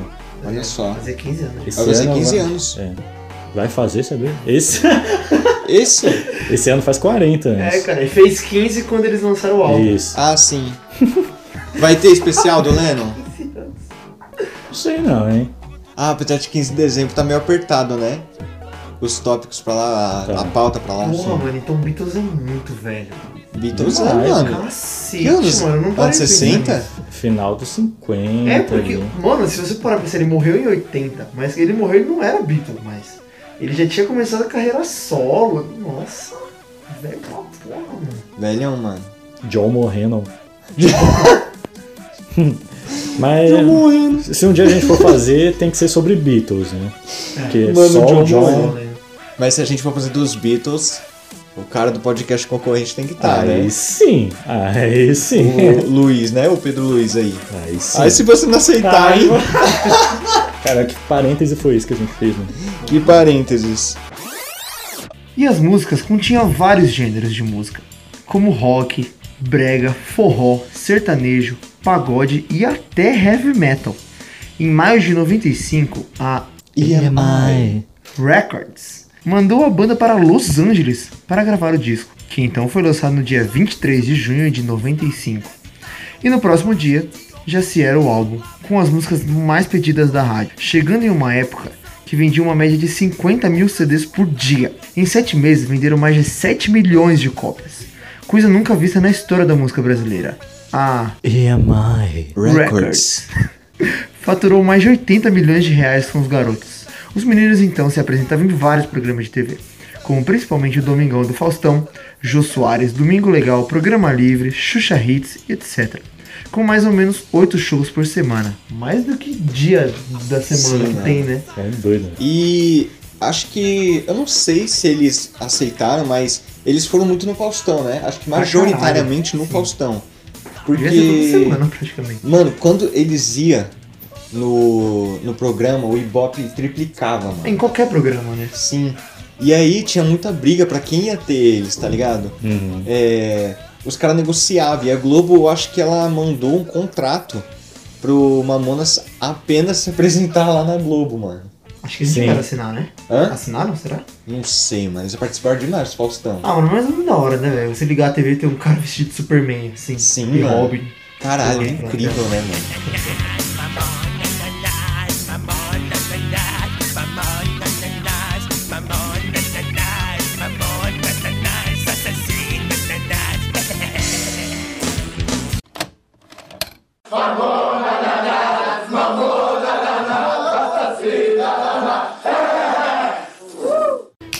Olha só. Fazer 15 anos. Esse Vai fazer ano 15 vai- anos. É. Vai fazer, sabia? Esse, Esse? esse ano faz 40 anos. É, cara, ele fez 15 quando eles lançaram o álbum. Isso. Ah, sim. Vai ter especial do Lennon? Não sei não, hein? Ah, apesar de 15 de dezembro tá meio apertado, né? Os tópicos pra lá, a, Tá. a pauta pra lá. Porra, mano, então Beatles é muito velho. Beatles é, mano. Cacete, Que anos? mano, não parei Anos de 60? pensar Final dos 50. É, porque, ali. mano, se você parar pra pensar, ele morreu em 80, mas ele morreu, ele não era Beatle mais. Ele já tinha começado a carreira solo. Nossa, velho pra porra, mano. Velhão, mano. John morrendo. Mas morrendo. se um dia a gente for fazer, tem que ser sobre Beatles, né? Porque Mano, só John o John. morreu. Mas se a gente for fazer dos Beatles, o cara do podcast concorrente tem que estar, Aí né? sim, aí sim. O Luiz, né? O Pedro Luiz aí. Aí sim. Aí se você não aceitar, hein? Cara, que parêntese foi isso que a gente fez, né? Que parênteses. E as músicas continham vários gêneros de música, como rock, brega, forró, sertanejo, pagode e até heavy metal. Em maio de 95, a EMI. Records mandou a banda para Los Angeles para gravar o disco, que então foi lançado no dia 23 de junho de 95. E no próximo dia já se era o álbum, com as músicas mais pedidas da rádio, chegando em uma época que vendia uma média de 50 mil CDs por dia. Em 7 meses venderam mais de 7 milhões de cópias, coisa nunca vista na história da música brasileira. A EMI. Records. faturou mais de 80 milhões de reais com os garotos. Os meninos então se apresentavam em vários programas de TV, como principalmente o Domingão do Faustão, Jô Soares, Domingo Legal, Programa Livre, Xuxa Hits, etc. Com mais ou menos 8 shows por semana. Mais do que dia da semana Sim, que né? tem, né? É doido. E acho que. Eu não sei se eles aceitaram, mas eles foram muito no Faustão, né? Acho que majoritariamente no sim. Faustão. Ser toda Porque. semana praticamente. Mano, quando eles iam no, no programa, o Ibope triplicava, mano. Em qualquer programa, né? Sim. E aí tinha muita briga pra quem ia ter eles, tá ligado? Uhum. É, os caras negociavam. E a Globo, eu acho que ela mandou um contrato pro Mamonas apenas se apresentar lá na Globo, mano. Acho que eles tiveram assinar, né? Hã? Assinaram, será? Não sei, mano. Eles participaram demais Faustão. Ah, mano, mas é muito da hora, né, velho? Você ligar a TV e ter um cara vestido de Superman, assim. Sim, e mano. Robin. Caralho, é incrível, né, mano?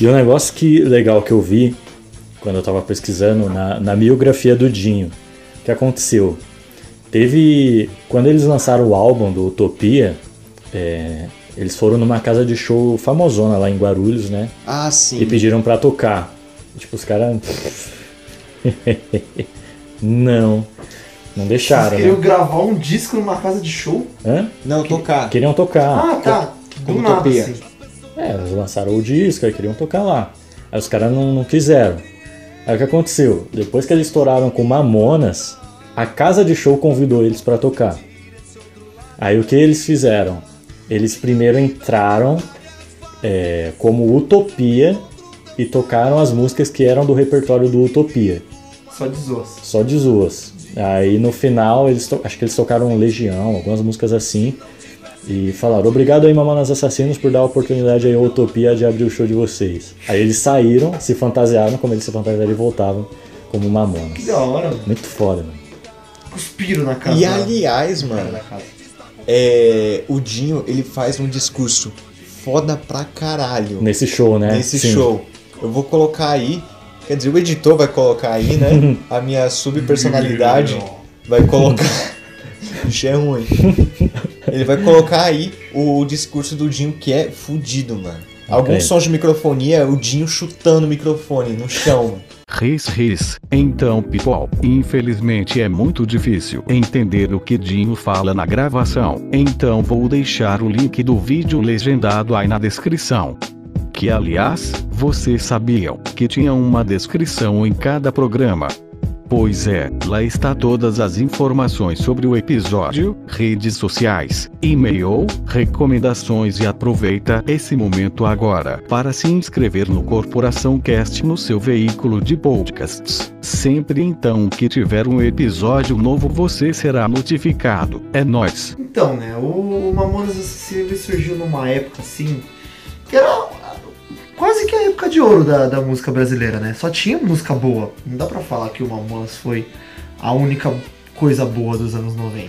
E o negócio que legal que eu vi quando eu tava pesquisando na, na biografia do Dinho, o que aconteceu? Teve. Quando eles lançaram o álbum do Utopia, é, eles foram numa casa de show famosona lá em Guarulhos, né? Ah, E sim. pediram pra tocar. Tipo, os caras. não. Não deixaram, Vocês queriam né? gravar um disco numa casa de show? Hã? Não, tocar. Queriam tocar. Ah, tá. Do nada, Utopia. assim. É, eles lançaram o disco, aí queriam tocar lá. Aí os caras não, não quiseram. Aí o que aconteceu? Depois que eles estouraram com Mamonas, a casa de show convidou eles pra tocar. Aí o que eles fizeram? Eles primeiro entraram é, como Utopia e tocaram as músicas que eram do repertório do Utopia, Só de zoas. só de zoas. Aí no final, eles acho que eles tocaram Legião, algumas músicas assim. E falaram, obrigado aí, Mamonas Assassinos, por dar a oportunidade aí à Utopia de abrir o show de vocês. Aí eles saíram, se fantasiaram, como eles se fantasiaram e voltavam como Mamonas. Que da hora, mano. Muito foda, mano. Cuspiram na casa. E aliás, mano, é, o Dinho, ele faz um discurso foda pra caralho Nesse show, né? nesse Sim. show. Eu vou colocar aí, quer dizer, o editor vai colocar aí, né? A minha subpersonalidade vai colocar. Isso é ruim. Ele vai colocar aí o discurso do Dinho que é fudido, mano. Alguns Ok. sons de microfonia, o Dinho chutando o microfone no chão. mano. Ris ris. Então, people, infelizmente é muito difícil entender o que Dinho fala na gravação. Então vou deixar o link do vídeo legendado aí na descrição. Que aliás, vocês sabiam que tinha uma descrição em cada programa. Pois é, lá está todas as informações sobre o episódio, redes sociais, e-mail, recomendações e aproveita esse momento agora para se inscrever no Corporação Cast no seu veículo de podcasts. Sempre então que tiver um episódio novo você será notificado. É nóis. Então, né, o Mamonas Assassinos ele surgiu numa época assim, que era quase que a época de ouro da, da música brasileira, né? Só tinha música boa. Não dá pra falar que o Mamonas foi a única coisa boa dos anos 90.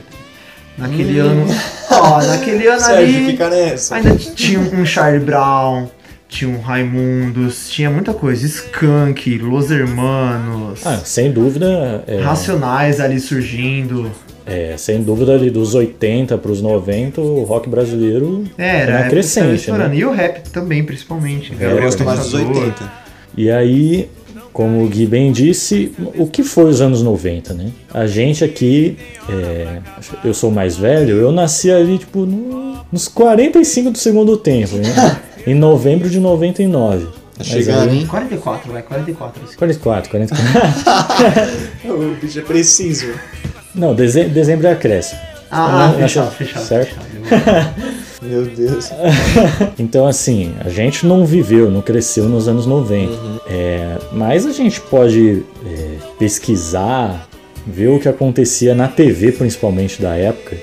Naquele ano. Ó, naquele ano Sérgio, ali. fica nessa. Ainda tinha um Charlie Brown, tinha um Raimundos, tinha muita coisa. Skunk, Los Hermanos, Ah, sem dúvida, é, Racionais ali surgindo. É, sem dúvida ali dos 80 pros 90, o rock brasileiro É, era Era a época que crescente, né? E o rap também, principalmente. É, Eu gosto é, mais dos 80. E aí, como o Gui bem disse, o que foi os anos 90, né? A gente aqui, é, eu sou mais velho, eu nasci ali, tipo, no- nos 45 do segundo tempo, né? em novembro de 99. Tá chegando, aí- hein? 44, vai, 44. assim. 44, 44. O bicho é preciso. Não, dezembro, dezembro é acréscimo. Ah, Na- fechado, fechado, certo? fechado. Meu Deus. Então, assim, a gente não viveu, não cresceu nos anos 90. É, mas a gente pode é, pesquisar, ver o que acontecia na TV, principalmente da época.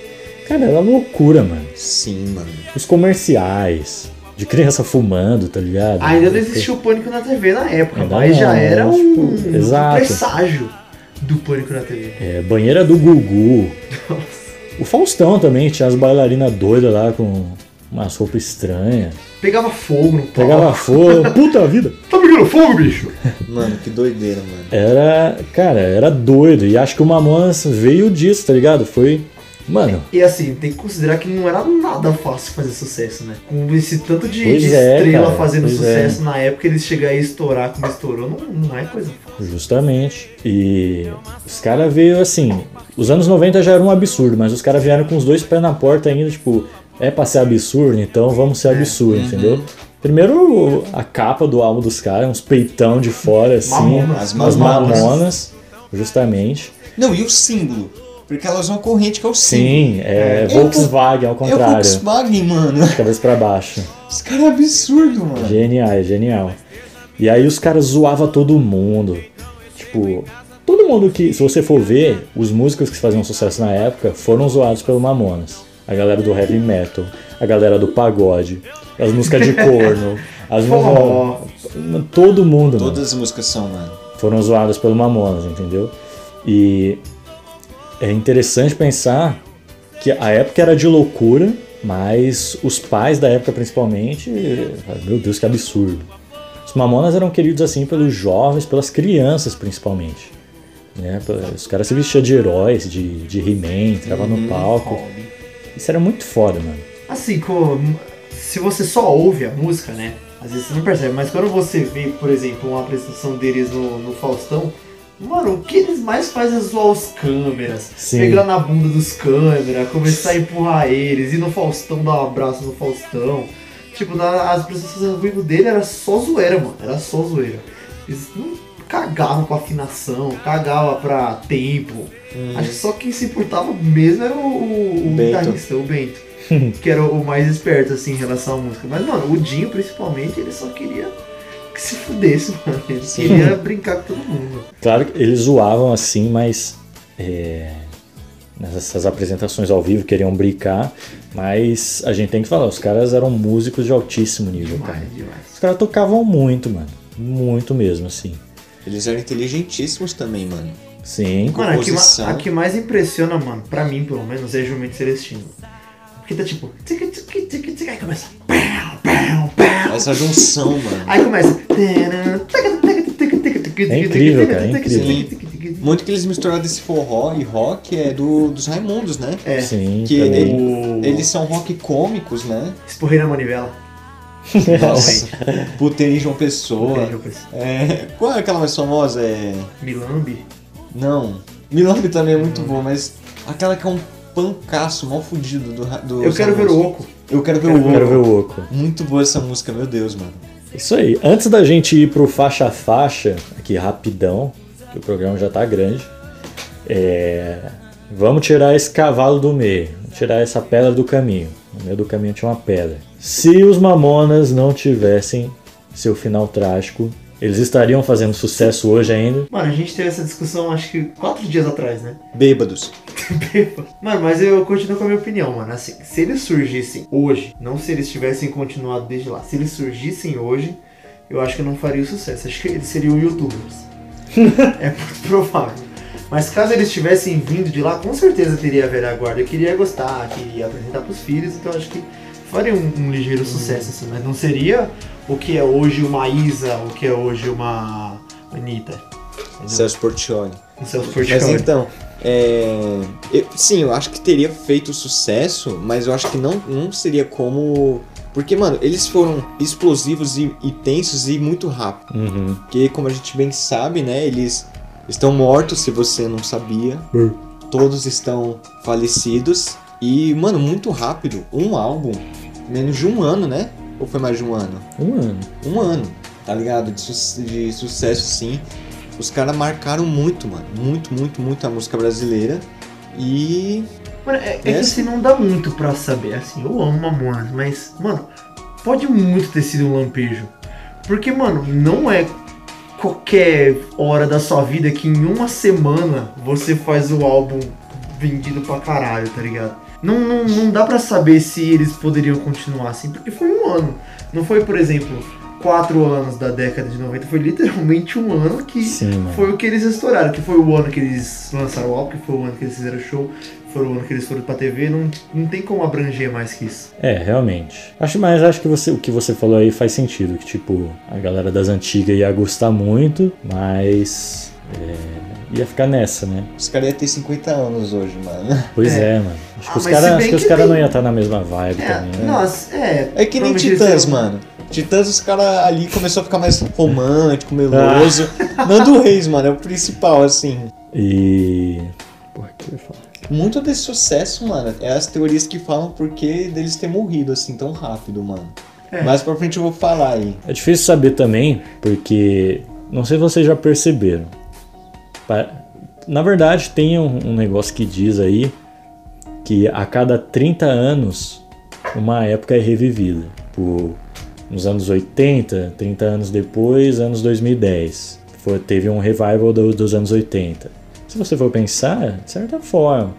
Cara, era loucura, mano. Sim, mano. Os comerciais, de criança fumando, tá ligado? Ainda não existia o pânico na TV na época, Ainda mas já não, era um, tipo, um exato. presságio do pânico na TV. É, banheira do Gugu. O Faustão também tinha as bailarinas doidas lá com umas roupas estranhas. Pegava fogo no pau. Pegava fogo. Puta vida! Tá pegando fogo, bicho? Mano, que doideira, mano. Era, cara, era doido. E acho que o Mamonas veio disso, tá ligado? Foi, mano, E assim, tem que considerar que não era nada fácil fazer sucesso, né? Com esse tanto de, de é, estrela cara, fazendo pois sucesso na época, eles chegarem a estourar como estourou, não, não é coisa fácil. justamente. E os caras veio assim. Os anos 90 já era um absurdo, mas os caras vieram com os dois pés na porta ainda, tipo, é pra ser absurdo, então vamos ser absurdo, entendeu? Primeiro a capa do álbum dos caras, uns peitão de fora, assim, Mamonas. as, As mamonas. mamonas. justamente. Não, e o símbolo? Porque elas usam corrente que é o símbolo. Sim, é, É. Volkswagen ao É contrário. Volkswagen, mano. De cabeça pra baixo. Os caras é absurdo, mano. Genial, é genial. E aí os caras zoavam todo mundo. Tipo, todo mundo que, se você for ver, os músicos que faziam sucesso na época foram zoados pelo Mamonas. A galera do heavy metal, a galera do pagode, as músicas de corno, as. Todo mundo, mano Todas as músicas são, mano. foram zoadas pelo Mamonas, entendeu? E é interessante pensar que a época era de loucura, mas os pais da época principalmente, meu Deus, que absurdo. Os Mamonas eram queridos assim pelos jovens, pelas crianças principalmente. Né? Os caras se vestiam de heróis, de, de He-Man, entravam no palco. Isso era muito foda, mano. Assim, como, se você só ouve a música, né? Às vezes você não percebe, mas quando você vê, por exemplo, uma apresentação deles no, no Faustão, mano, o que eles mais fazem é zoar os câmeras, Sim. pegar na bunda dos câmeras, começar a empurrar eles, ir no Faustão dar um abraço no Faustão. Tipo, na, as apresentações ao vivo dele era só zoeira, mano, era só zoeira. Eles não cagavam pra afinação, cagavam pra tempo. Acho que só quem se importava mesmo era o, o, o Bento. guitarrista, o Bento. que era o mais esperto, assim, em relação à música. Mas, mano, o Dinho, principalmente, ele só queria que se fudesse, mano. Ele queria brincar com todo mundo. Claro que eles zoavam assim, mas é, nessas apresentações ao vivo queriam brincar, mas a gente tem que falar, os caras eram músicos de altíssimo nível, cara. Demais, demais. Os caras tocavam muito, mano. Muito mesmo, assim. Eles eram inteligentíssimos também, mano. Sim. Mano, a que, a que mais impressiona, mano, pra mim, pelo menos, é Jumento Celestino. Porque tá tipo... tic, tic, tic, tic, Aí começa... pau, pau. Essa junção, mano. Aí começa... É incrível, cara, é incrível. Muito que eles misturaram desse forró e rock é do, dos Raimundos, né? É, Sim, Que ele- eles são rock cômicos, né? esporrei na manivela. Nossa. Puteiro em João Pessoa. Beijo, pessoal. É, qual é aquela mais famosa? É. Milambi. Não. Milambi também é muito boa, mas aquela que é um pancaço mal fudido do, do Eu quero ver o Oco. Eu quero ver o Quero ver Oco. o Oco. Muito boa essa música, meu Deus, mano. Isso aí. Antes da gente ir pro faixa a faixa, aqui rapidão, que o programa já tá grande, é, vamos tirar esse cavalo do meio, vamos tirar essa pedra do caminho. No meio do caminho tinha uma pedra. Se os Mamonas não tivessem seu final trágico, eles estariam fazendo sucesso hoje ainda? Mano, a gente teve essa discussão acho que quatro dias atrás, né? Bêbados. Mano, mas eu continuo com a minha opinião, mano. Assim, se eles surgissem hoje, não se eles tivessem continuado desde lá, se eles surgissem hoje, eu acho que não faria o sucesso. Acho que eles seriam youtubers. é muito provável. Mas caso eles tivessem vindo de lá, com certeza teria a velha guarda. Eu queria gostar, queria apresentar pros filhos, então acho que faria um, um ligeiro sucesso, assim. Mas não seria o que é hoje uma Isa, o que é hoje uma Anitta. Celso Portioli. Um Celso Mas Portiolli. então, é, eu- sim, eu acho que teria feito sucesso, mas eu acho que não, não seria como. Porque, mano, eles foram explosivos e, e tensos e muito rápido. Uhum. Porque, como a gente bem sabe, né, eles estão mortos, se você não sabia. Todos estão falecidos. E, mano, muito rápido. Um álbum, menos de um ano, né? Ou foi mais de um ano? Um ano. um ano, tá ligado? De, su- de sucesso, sim. Os caras marcaram muito, mano. Muito, muito, muito a música brasileira. E. Mano, é, é que assim, não dá muito pra saber. Assim, eu amo Mamonas, mas, mano, pode muito ter sido um lampejo. Porque, mano, não é qualquer hora da sua vida que em uma semana você faz o álbum vendido pra caralho, tá ligado? Não, não, não dá pra saber se eles poderiam continuar assim, porque foi um ano. Não foi, por exemplo, quatro anos da década de 90, foi literalmente um ano que Sim, foi o que eles estouraram, que foi o ano que eles lançaram o álbum, que foi o ano que eles fizeram show, foi o ano que eles foram pra TV, não, não tem como abranger mais que isso. É, realmente. Acho, mas acho que você, o que você falou aí faz sentido. Que, tipo, a galera das antigas ia gostar muito, mas. É, ia ficar nessa, né? Os caras iam ter 50 anos hoje, mano. Pois É. é, mano. Acho Ah, que os caras cara não iam estar na mesma vibe É, também, né? nossa, é. É que nem Titãs, mano. Titãs, os caras ali começou a ficar mais romântico, meloso. Nando Reis, mano, é o principal, assim. E. Porra, o que eu ia falar? Muito desse sucesso, mano, é as teorias que falam porque deles ter morrido assim tão rápido, mano. É. Mais pra frente eu vou falar aí. É difícil saber também, porque. Não sei se vocês já perceberam. Na verdade, tem um, um negócio que diz aí que a cada 30 anos uma época é revivida. Por, nos anos 80, 30 anos depois, anos 2010. Foi, teve um revival do- dos anos 80. Se você for pensar, de certa forma,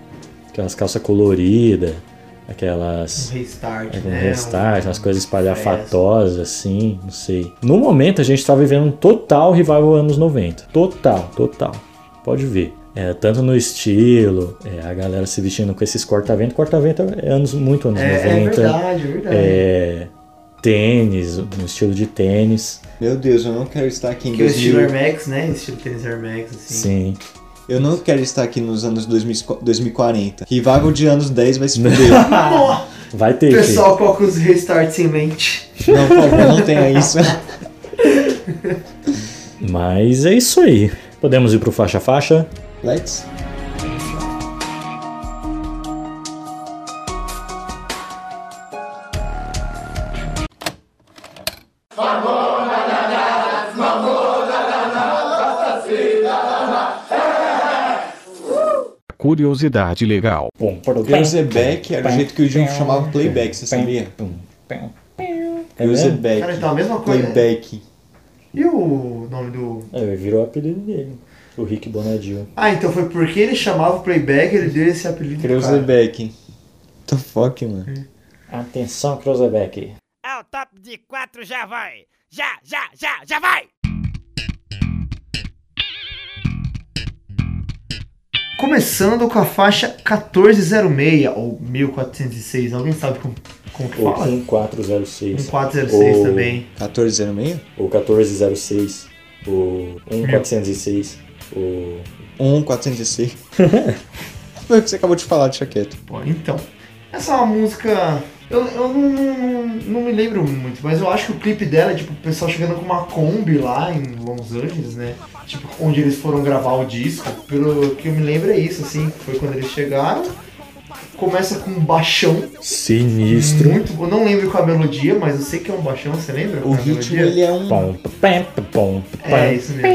aquelas calças coloridas, aquelas Um restart, é, com né? restart, Um- umas coisas espalhafatosas, assim, não sei. No momento a gente tá vivendo um total revival anos 90. Total, total. Pode ver. É, tanto no estilo, é, a galera se vestindo com esses corta-vento. Corta-vento é anos, muito anos É, é 90. verdade, é verdade. É, tênis, no estilo de tênis. Meu Deus, eu não quero estar aqui em Que é o estilo 2000. Air Max, né? Estilo tênis Air Max, assim. Sim. Eu não quero estar aqui nos anos 2000 2040. Revival de anos 10 vai se fuder. Vai ter, pessoal coloca os restarts em mente. não, por favor, não tenha isso. Mas é isso aí. Podemos ir pro faixa-faixa? Let's. Curiosidade legal. Bom, para Cruzeback era o jeito que o Jim chamava playback, você sabia? É mesmo? Cruzeback. Cara, então a mesma coisa. Playback. E o nome do. É, virou o apelido dele. O Rick Bonadil. Ah, então foi porque ele chamava o playback, ele deu esse apelido. Cruzeback. The fuck, mano. Atenção, Cruzeback. É o top de quatro, já vai! Já, já, já, já vai! Começando com a faixa 1406 ou 1406, alguém sabe como, como que Ou fala? 1406. 1406 Ou- também. 1406? O 1406. O 1406. O. 1406. Foi o que você acabou de falar, deixa quieto. Pô, então, essa é uma música. Eu, eu não, não, não me lembro muito, mas eu acho que o clipe dela é tipo o pessoal chegando com uma Kombi lá em Los Angeles, né? Tipo, onde eles foram gravar o disco. Pelo que eu me lembro é isso, assim, foi quando eles chegaram. Começa com um baixão Sinistro. muito bom. Não lembro qual a melodia, mas eu sei que é um baixão, você lembra? O é ritmo, melodia? ele é um... Pom, pam, É, isso mesmo.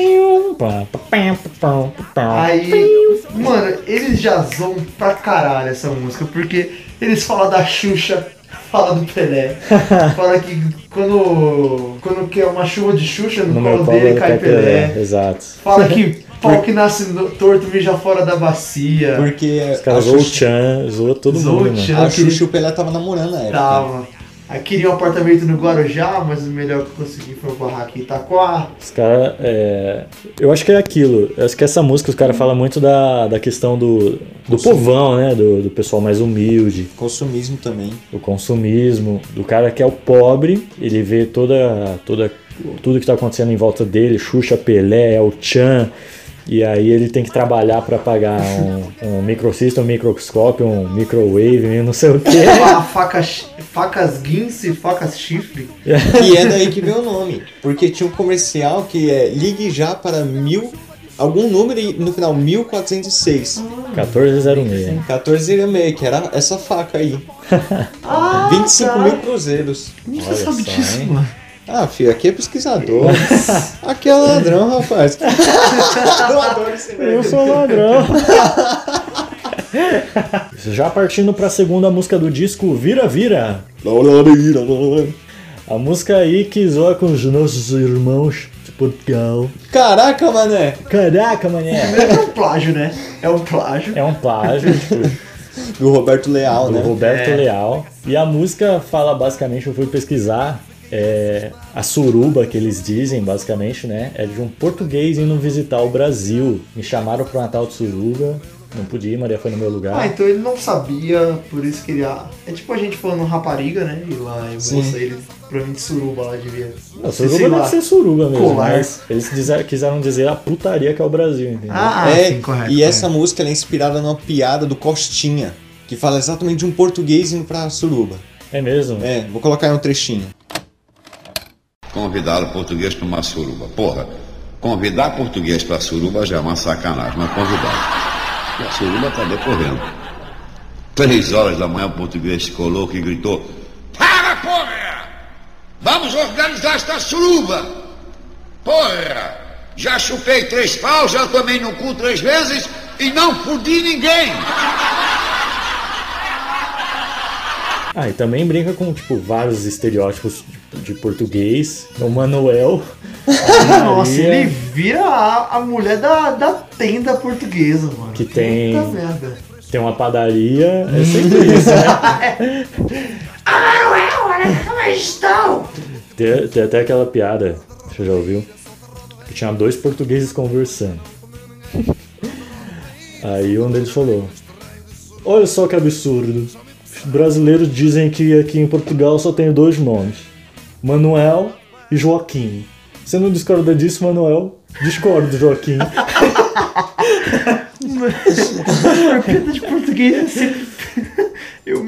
Aí, mano, eles já zoam pra caralho essa música, porque eles falam da Xuxa, falam do Pelé, fala que quando, quando quer uma chuva de Xuxa, no, No colo dele é cai Pelé. Exato. Fala que pau que nasce no- torto mija fora da bacia. Porque Os a caras zoam o Xuxa, Chan, zoou todo Zoou mundo, o mano. Chan. a Xuxa e o Pelé tava namorando na época. Tava. Aí queria um apartamento no Guarujá, mas o melhor que eu consegui foi o barraco em Itaquá. Os caras. É... Eu acho que é aquilo. Eu acho que essa música os caras falam muito da, da questão do, do povão, né? Do, do pessoal mais humilde, Consumismo também. do consumismo, do cara que é o pobre, ele vê toda. toda tudo que tá acontecendo em volta dele, Xuxa, Pelé, El Chan. E aí ele tem que trabalhar para pagar um, um microsystem, um microscópio, um microwave, não sei o quê. Fala facas, facas guince, facas chifre. E é daí que veio o nome. Porque tinha um comercial que é ligue já para mil. Algum número e no final 1406. 1406. 1406, que era essa faca aí. Ah, 25 tá. mil cruzeiros. Como você sabe só, disso, hein? mano? Ah, filho, aqui é pesquisador. aqui é ladrão, rapaz. Eu adoro esse Eu velho. sou ladrão. Já partindo pra segunda música do disco, Vira Vira. A música aí que zoa com os nossos irmãos de Portugal. Caraca, mané. Caraca, mané. É um plágio, né? É um plágio. É um plágio, tipo, Do Roberto Leal, do né? Roberto É. Leal. E a música fala basicamente, eu fui pesquisar, é, a suruba que eles dizem, basicamente, né? É de um português indo visitar o Brasil. Me chamaram pro Natal de suruba. Não podia ir, Maria foi no meu lugar. Ah, então ele não sabia, por isso que ele. ah, É tipo a gente falando rapariga, né? E lá em Sim. moça, ele provavelmente suruba lá devia. Não, sei suruba lá. deve ser suruba mesmo, Colar. mas eles quiser- quiseram dizer a putaria que é o Brasil, entendeu? Ah, é, sim, correto. e correto. essa música ela é inspirada numa piada do Costinha, que fala exatamente de um português indo pra suruba. É mesmo? É, vou colocar aí um trechinho. Convidar o português para uma suruba. Porra, convidar português para suruba já é uma sacanagem, mas convidar. E a suruba está decorrendo. Três horas da manhã o português ficou louco e gritou: Para, porra! Vamos organizar esta suruba! Porra! Já chupei três paus, já tomei no cu três vezes, e não fudi ninguém. Ah, e também brinca com, tipo, vários estereótipos de, de português. O Manuel. Nossa, ele vira a, a mulher da, da tenda portuguesa, mano. Que tem- Puta merda. Tem uma padaria. É sempre isso, né? olha como estão! Tem, tem até aquela piada, você já ouviu? Que tinha dois portugueses conversando. Aí um deles falou: Olha só que absurdo. Os brasileiros dizem que aqui em Portugal só tem dois nomes: Manuel e Joaquim. Você não discorda disso, Manuel? Discordo, Joaquim. A piada de português sempre. Eu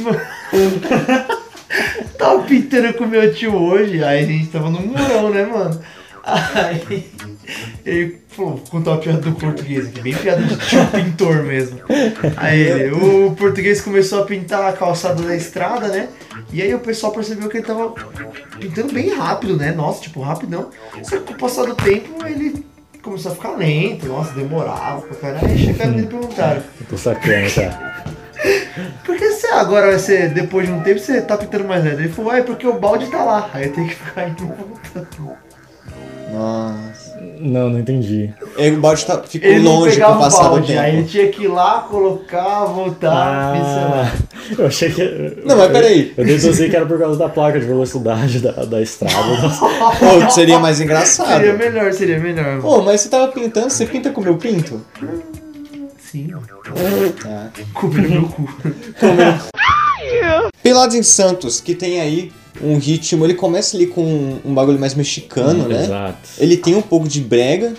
tava pintando com meu tio hoje, aí a gente tava no murão, né, mano? Aí ele falou, vou contar uma piada do português aqui, bem piada de tio pintor mesmo. Aí ele, o português começou a pintar a calçada da estrada, né? E aí o pessoal percebeu que ele tava pintando bem rápido, né? Nossa, tipo, rapidão. Só que com o passar do tempo ele começou a ficar lento, nossa, demorava pra caralho. Aí chegaram e perguntaram, Tô sacando, tá? por que você agora, você, depois de um tempo, você tá pintando mais lento? Ele falou, é porque o balde tá lá. Aí eu tenho que ficar indo voltando. Nossa. Não, não entendi. E o balde tá- ficou Ele longe com pegava o o passar do balde, aí ele tempo. tinha que ir lá, colocar, voltar, Ah, eu achei que. Não, mas peraí. Eu deduzi que era por causa da placa de velocidade da, da estrada. Pô, seria mais engraçado. Seria melhor, seria melhor. mano. Pô, mas você tava pintando, você pinta com o meu pinto? Sim, Ah. comer meu cu. Pelados em Santos, que tem aí um ritmo, ele começa ali com um, um bagulho mais mexicano, né? Exato. Ele tem um pouco de brega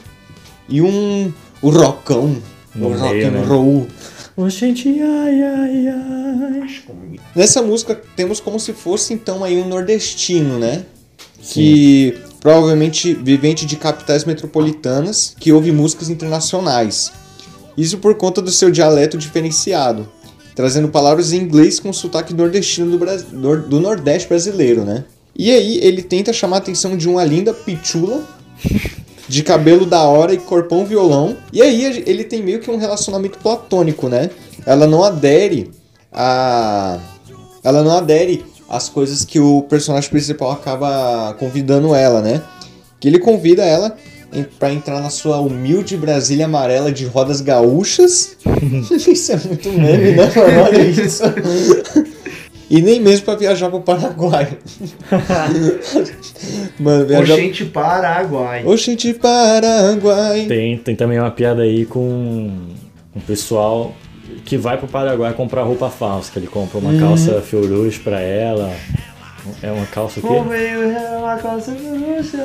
e um o rockão, No o rock and né? roll. Gente, ai, ai, ai. Nessa música temos como se fosse então aí um nordestino, né? Que provavelmente vivente de capitais metropolitanas que ouve músicas internacionais. Isso por conta do seu dialeto diferenciado, trazendo palavras em inglês com sotaque nordestino do, nor- do Nordeste brasileiro, né? E aí ele tenta chamar a atenção de uma linda pichula de cabelo da hora e corpão violão. E aí ele tem meio que um relacionamento platônico, né? Ela não adere a ela não adere às coisas que o personagem principal acaba convidando ela, né? Que ele convida ela pra entrar na sua humilde Brasília amarela de rodas gaúchas. isso é muito meme, né? mano? Olha isso. E nem mesmo pra viajar pro Paraguai. Mano, viajar. Oxente Paraguai. Oxente, Paraguai. Tem, tem também uma piada aí com um pessoal que vai pro Paraguai comprar roupa falsa, que ele compra uma calça Fioruz pra ela. É uma calça o quê? Como veio é uma calça grossa.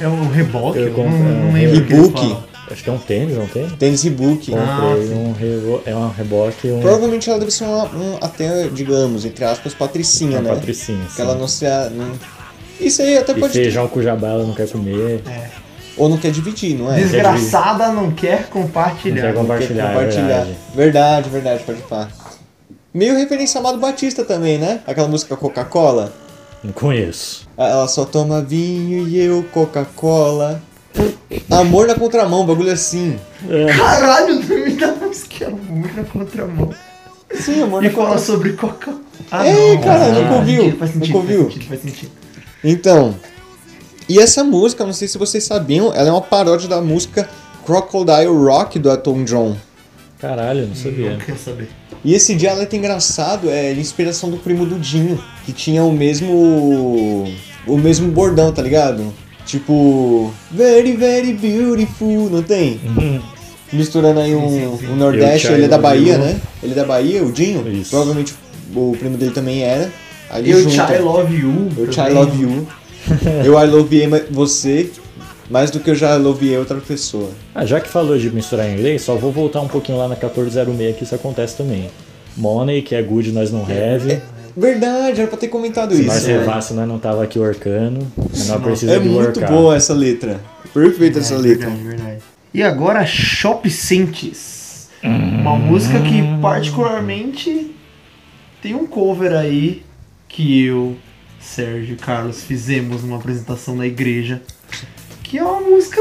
É um reboque? Eu compro- não, é não um lembro o que ele Reboque. fala. Acho que é um tênis, não tem? Tênis Rebook. Comprei Ah, um rebo... é um reboque um, Provavelmente ela deve ser uma, um, até, digamos, entre aspas, patricinha, uma né? patricinha. Que assim. ela não se. Não... Isso aí até E pode. feijão com jabá ela não quer comer. Ou não quer dividir, não é? Desgraçada não quer Não compartilhar. quer compartilhar, Quer compartilhar. é verdade. verdade, verdade, pode pá. Meio referência a Amado Batista também, né? Aquela música Coca-Cola. Não conheço. Ela só toma vinho e eu Coca-Cola. Amor na contramão, bagulho assim. Caralho, o nome da música é Amor na Contramão. Sim, amor E na fala contramão. sobre Coca. Ah, Ei, cara, Ah, nunca ouviu, Faz sentido, nunca ouviu. faz sentido, faz sentido. Então, e essa música, não sei se vocês sabiam, ela é uma paródia da música Crocodile Rock do Elton John. Caralho, não sabia. Não quer saber. E esse dialeto engraçado é de inspiração do primo do Dinho, que tinha o mesmo. o mesmo bordão, tá ligado? Tipo. Very, very beautiful, não tem? Misturando aí um, um Nordeste, ele é da Bahia, né? Ele é da Bahia, o Dinho? Isso. Provavelmente o primo dele também era. Aí Eu juntam. Chai Love You. Eu também. Chai Love You. eu I love you você, mais do que eu já you outra pessoa. Ah, já que falou de misturar em inglês, só vou voltar um pouquinho lá na 1406 que isso acontece também. Money, que é good, nós não have. Verdade, era pra ter comentado Se isso. nós É, levasse, nós não tava aqui workando. Nós não precisa é de muito workar. boa essa letra. Perfeita essa É, letra. verdade, verdade. E agora, Shop Sentes. Uma música que particularmente tem um cover aí que eu, Sérgio e Carlos fizemos numa apresentação na igreja. Que é uma música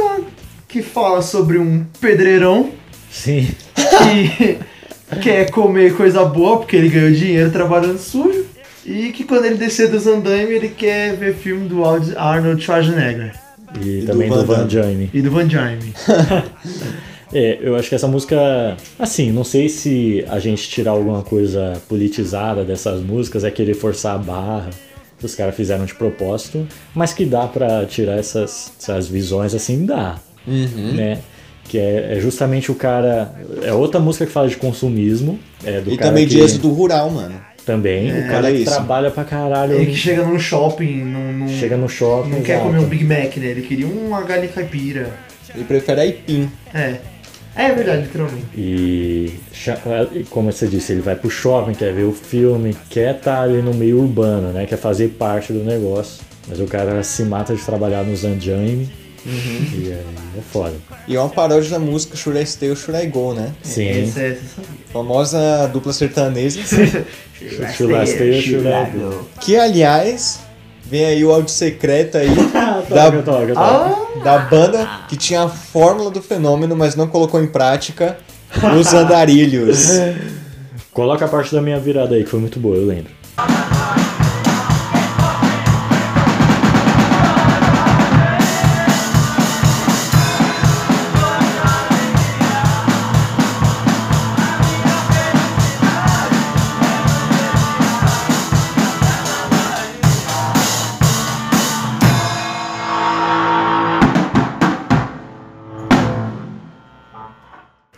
que fala sobre um pedreirão Sim. que quer comer coisa boa porque ele ganhou dinheiro trabalhando sujo. E que quando ele descer dos andaime, ele quer ver filme do Arnold Schwarzenegger E, do também do Van Damme. Jaime. e do Van Jaime. É, eu acho que essa música, assim, não sei se a gente tirar alguma coisa politizada dessas músicas é querer forçar a barra os caras fizeram de propósito, mas que dá pra tirar essas, essas visões assim, dá, Uhum. né? Que é, é justamente o cara. É outra música que fala de consumismo. É do E cara também que, de êxodo rural, mano. Também, o olha cara que isso. trabalha pra caralho. Ele que chega num shopping, num, num- Chega no shopping. não quer comer um Big Mac, né? Ele queria uma galinha caipira. Ele prefere aipim. É. É verdade, literalmente. E, e como você disse, ele vai pro shopping, quer ver o filme, quer estar ali no meio urbano, né? Quer fazer parte do negócio. Mas o cara se mata de trabalhar no Zanjaime. E é, é foda. E é uma paródia da música Should I Stay or Should I Go, né? Sim. Esse é, esse sabia. Famosa dupla sertaneja. Should I stay or should I go? que, aliás, vem aí o áudio secreto aí da, Toca, toca, toca. Ah, da banda que tinha a fórmula do fenômeno, mas não colocou em prática os andarilhos. Coloca a parte da minha virada aí, que foi muito boa, eu lembro.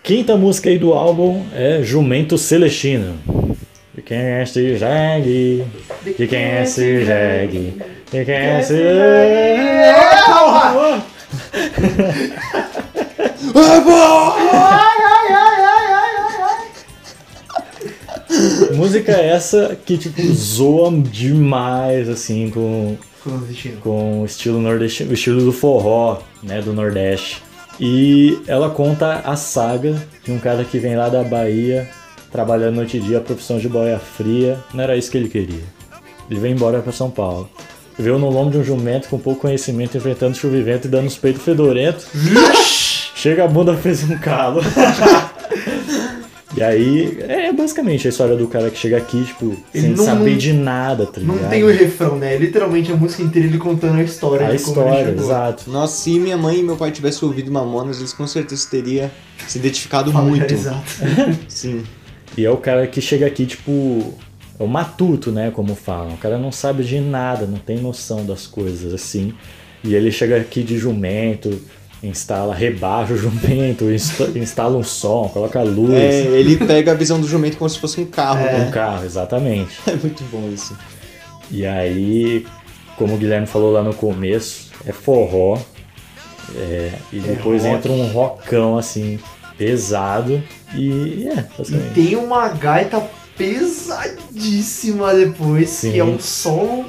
Quinta música aí do álbum é Jumento Celestino. De quem é esse jegue? De quem é esse jegue? De quem é esse Música essa que, tipo, zoa demais, assim, com, com o estilo nordestino, o estilo do forró, né, do Nordeste. E ela conta a saga de um cara que vem lá da Bahia, trabalhando noite e dia, a profissão de boia fria. Não era isso que ele queria. Ele veio embora para São Paulo. Veio no lombo de um jumento com pouco conhecimento, enfrentando chuva e vento e dando os peitos fedorentos. Chega a bunda, fez um calo. e aí, é basicamente a história do cara que chega aqui, tipo, Ele sem não- saber de nada, tá Não ligado? tem o refrão, né? É Literalmente a música inteira ele contando a história. A de como ele história, exato. Nossa, se minha mãe e meu pai tivessem ouvido Mamonas, eles com certeza teriam se identificado muito. Familiarizado. Sim. E é o cara que chega aqui, tipo. É o matuto, né? Como falam. O cara não sabe de nada, não tem noção das coisas assim. E ele chega aqui de jumento, instala, rebaixa o jumento, insta- instala um som, coloca luz. É, ele pega a visão do jumento como se fosse um carro, Um né? carro, exatamente. É muito bom isso. E aí, como o Guilherme falou lá no começo, é forró. é, e depois rock. entra um rockão assim, pesado. E é, E tem uma gaita pesadíssima depois, Sim. que é um solo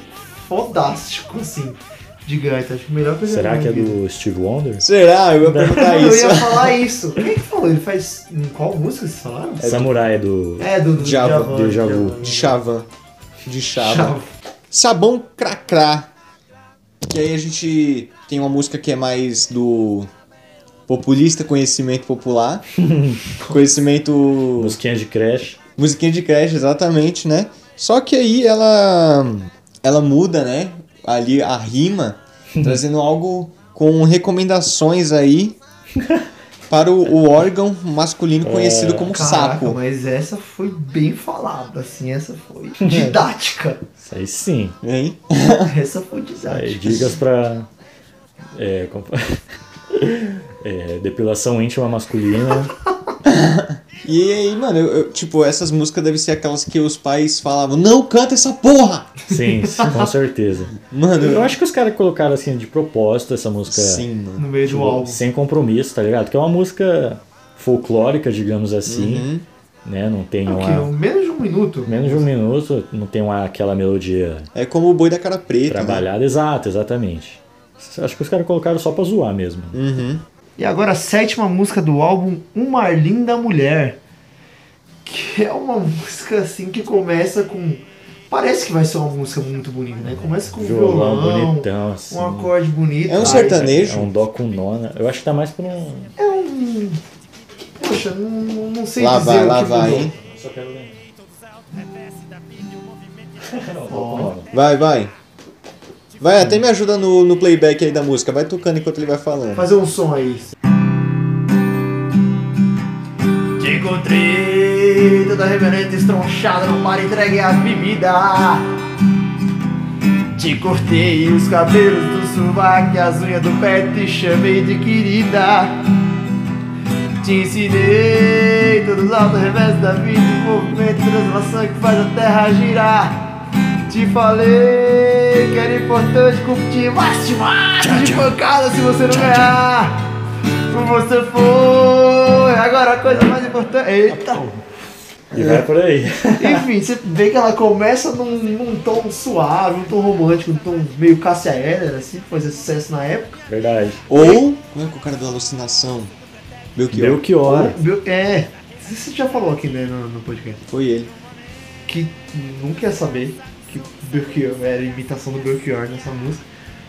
fodástico, assim, de gaita. Acho que melhor Será eu que é do Steve Wonder? Será? Eu ia perguntar Eu isso. ia falar isso. Quem que falou? Ele faz. Em qual música vocês falaram? Samurai é do. É, do, do Djavan, Djavan, Deja vu. Djavan. De Chavan. De Chava. Chava. Sabão Cracrá. Que aí a gente tem uma música que é mais do populista conhecimento popular. conhecimento. Musiquinha de Crash. Musiquinha de creche, exatamente, né? Só que aí ela. Ela muda, né? Ali a rima, trazendo algo com recomendações aí para o, o órgão masculino conhecido como Caraca, saco. mas essa foi bem falada, assim, essa foi didática. Isso aí sim. Hein? essa foi Aí, didática. dicas pra. É, é, depilação íntima masculina. E aí, mano, eu, eu- tipo, essas músicas devem ser aquelas que os pais falavam, não canta essa porra! Sim, com certeza. Mano, Eu acho que os caras colocaram assim de propósito essa música sim, mano. No meio do tipo, álbum. sem compromisso, tá ligado? Que é uma música folclórica, digamos assim, Uhum. né? Não tem O quê? uma. Menos de um minuto. Menos de um minuto, não tem uma, aquela melodia É como o boi da cara preta. Né? trabalhada. Exato, exatamente. Acho que os caras colocaram só pra zoar mesmo. Uhum. E agora a sétima música do álbum, Uma Linda Mulher. Que é uma música assim que começa com. Parece que vai ser uma música muito bonita, né? Começa com um Violão, violão, bonitão, assim. um acorde bonito. É um sertanejo? É um dó com nona. Eu acho que tá mais pra um. É um. Poxa, não, não sei Lá dizer vai, o lá que vai, hein? Só quero lembrar. Vai, vai. Vai, até me ajuda no, no playback aí da música. Vai tocando enquanto ele vai falando. Fazer um som aí. Te encontrei toda reverente estronchada no bar entregue as bebidas. Te cortei os cabelos do sovaco e as unhas do pé te chamei de querida. Te ensinei todos os altos revés da vida, o movimento de translação que faz a terra girar. Te falei que era importante competir, mas te mate de pancada se você não ganhar. Você foi, agora a coisa mais importante. Eita! E vai por aí. Enfim, você vê que ela começa num, num tom suave, um tom romântico, um tom meio Cássia Eller, assim, que fazia sucesso na época. Verdade. Ou, como é que é o cara da alucinação? Belchior. Belchior. Meu- É, você já falou aqui né, no, no podcast. Foi ele. que não quer saber que Belchior era imitação do Belchior nessa música.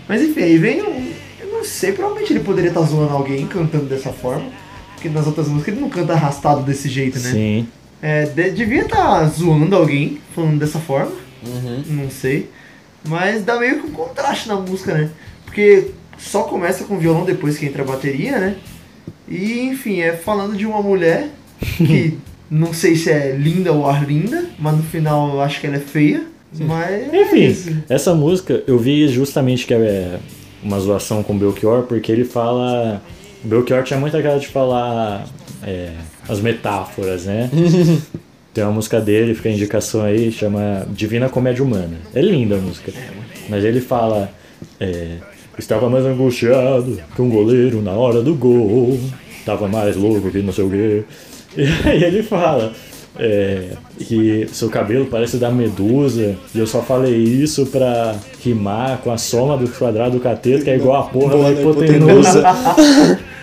Mas enfim, aí vem um. Eu não sei, provavelmente ele poderia estar zoando alguém cantando dessa forma. Porque nas outras músicas ele não canta arrastado desse jeito, né? Sim. É, de- devia estar zoando alguém falando dessa forma. Uhum. Não sei. Mas dá meio que um contraste na música, né? Porque só começa com violão depois que entra a bateria, né? E enfim, é falando de uma mulher que não sei se é linda ou arlinda, mas no final eu acho que ela é feia. Mas. é Enfim, isso. essa música eu vi justamente que é uma zoação com o Belchior, porque ele fala. O Belchior tinha muita cara de falar é, as metáforas, né? Tem uma música dele, fica a indicação aí, chama Divina Comédia Humana. É linda a música. Mas ele fala. é, Estava mais angustiado que um goleiro na hora do gol. Tava mais louco que não sei o quê. E aí ele fala é, que seu cabelo parece da medusa. E eu só falei isso pra rimar com a soma do quadrado do cateto, que é igual a porra da da hipotenusa.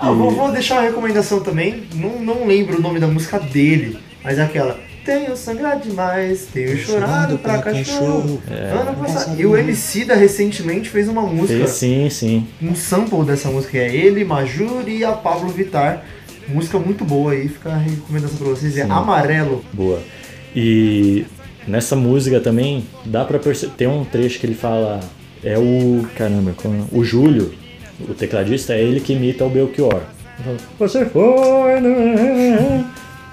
Ah, vou, vou deixar uma recomendação também. Não, não lembro o nome da música dele, mas é aquela. Tenho sangrado demais, tenho chorado pra cachorro. Ano passado. E o MC da recentemente fez uma música. Fez, sim, sim. um sample dessa música é ele, Majur e a Pablo Vittar. Música muito boa aí, fica a recomendação pra vocês. É Amarelo. Boa. E nessa música também dá pra perceber. Tem um trecho que ele fala. É o. Caramba, como- o Júlio, o tecladista, é ele que imita o Belchior. Fala, Você foi. né?"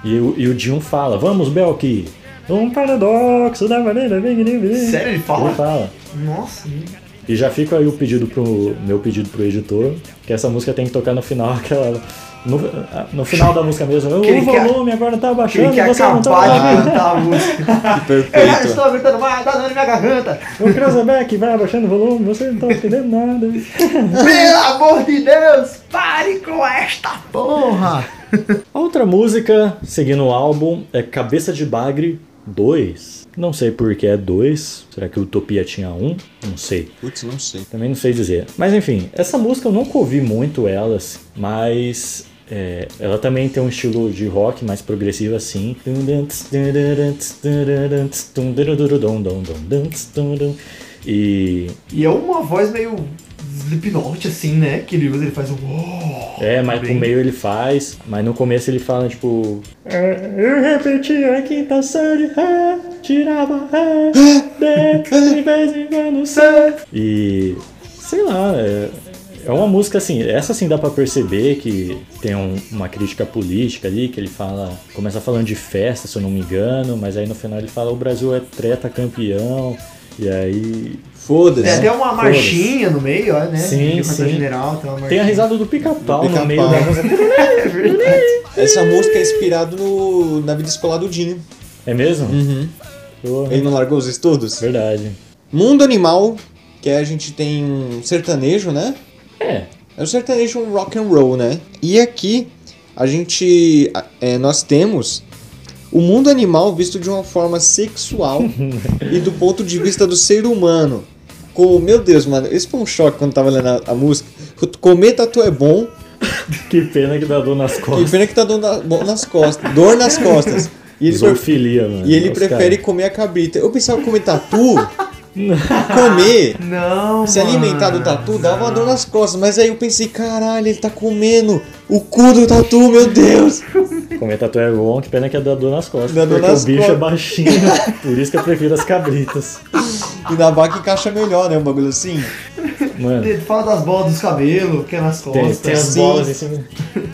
E, o- e o Dinho fala: Vamos, Belchi! Um paradoxo da maneira. Sério, ele fala? Ele fala. Nossa, E já fica aí o pedido pro. meu pedido pro editor, que essa música tem que tocar no final, aquela. No, no final da música mesmo. O Que ele quer- volume agora tá ele baixando, quer você não tá de ouvindo." cantar a música. Que Eu já perfeito. estou gritando mais, tá dando minha garganta. O Cruzeback vai abaixando o volume, você não tá entendendo nada. Pelo amor de Deus, pare com esta porra. Outra música, seguindo o álbum, é Cabeça de Bagre 2. Não sei por que é 2. Será que Utopia tinha um? Não sei. Putz, não sei. Também não sei dizer. Mas enfim, essa música eu nunca ouvi muito elas, mas é, ela também tem um estilo de rock mais progressivo assim. E E é uma voz meio Slipknot, assim, né? Que ele usa, ele faz um. "Oh". É, mas pro Bem- meio ele faz, mas no começo ele fala, tipo. "É, Eu repetia a quinta série, é, tirava é, de, de vez em quando. E. sei lá, é, é uma música assim, essa sim dá pra perceber que tem um- uma crítica política ali, que ele fala. Começa falando de festa, se eu não me engano, mas aí no final ele fala o Brasil é treta campeão. E aí. Foda-se. Tem até uma marchinha no meio, ó, né? Sim, sim. general, tem, uma Tem a risada do pica-pau Do no meio da música. É verdade. Essa música é inspirada no, na vida escolar do Dinho. É mesmo? Uhum. Porra. Ele não largou os estudos? Verdade. Mundo Animal, que a gente tem um sertanejo, né? É. É um sertanejo um rock and roll, né? E aqui a gente, é, nós temos o mundo animal visto de uma forma sexual e do ponto de vista do ser humano. Meu Deus, mano, esse foi um choque quando tava lendo a, a música. Comer tatu é bom, Que pena que dá dor nas que costas. pena que tá dor, na- bom nas costas, dor nas costas. E ele, Zoofilia, mano. e ele Os prefere cara. comer a cabrita. Eu pensava que comer tatu, comer Não. Se mano. alimentar do tatu dava uma dor nas costas, mas aí eu pensei, caralho, ele tá comendo o cu do tatu, meu Deus! Comer tatu é bom, que pena que é da dor nas costas. Dá dor porque nas o bicho é costas. baixinho, por isso que eu prefiro as cabritas. E na vaca encaixa melhor, né? Um bagulho assim. Mano, Ele fala das bolas dos cabelos, que é nas tem, costas. tem as Sim. bolas em cima.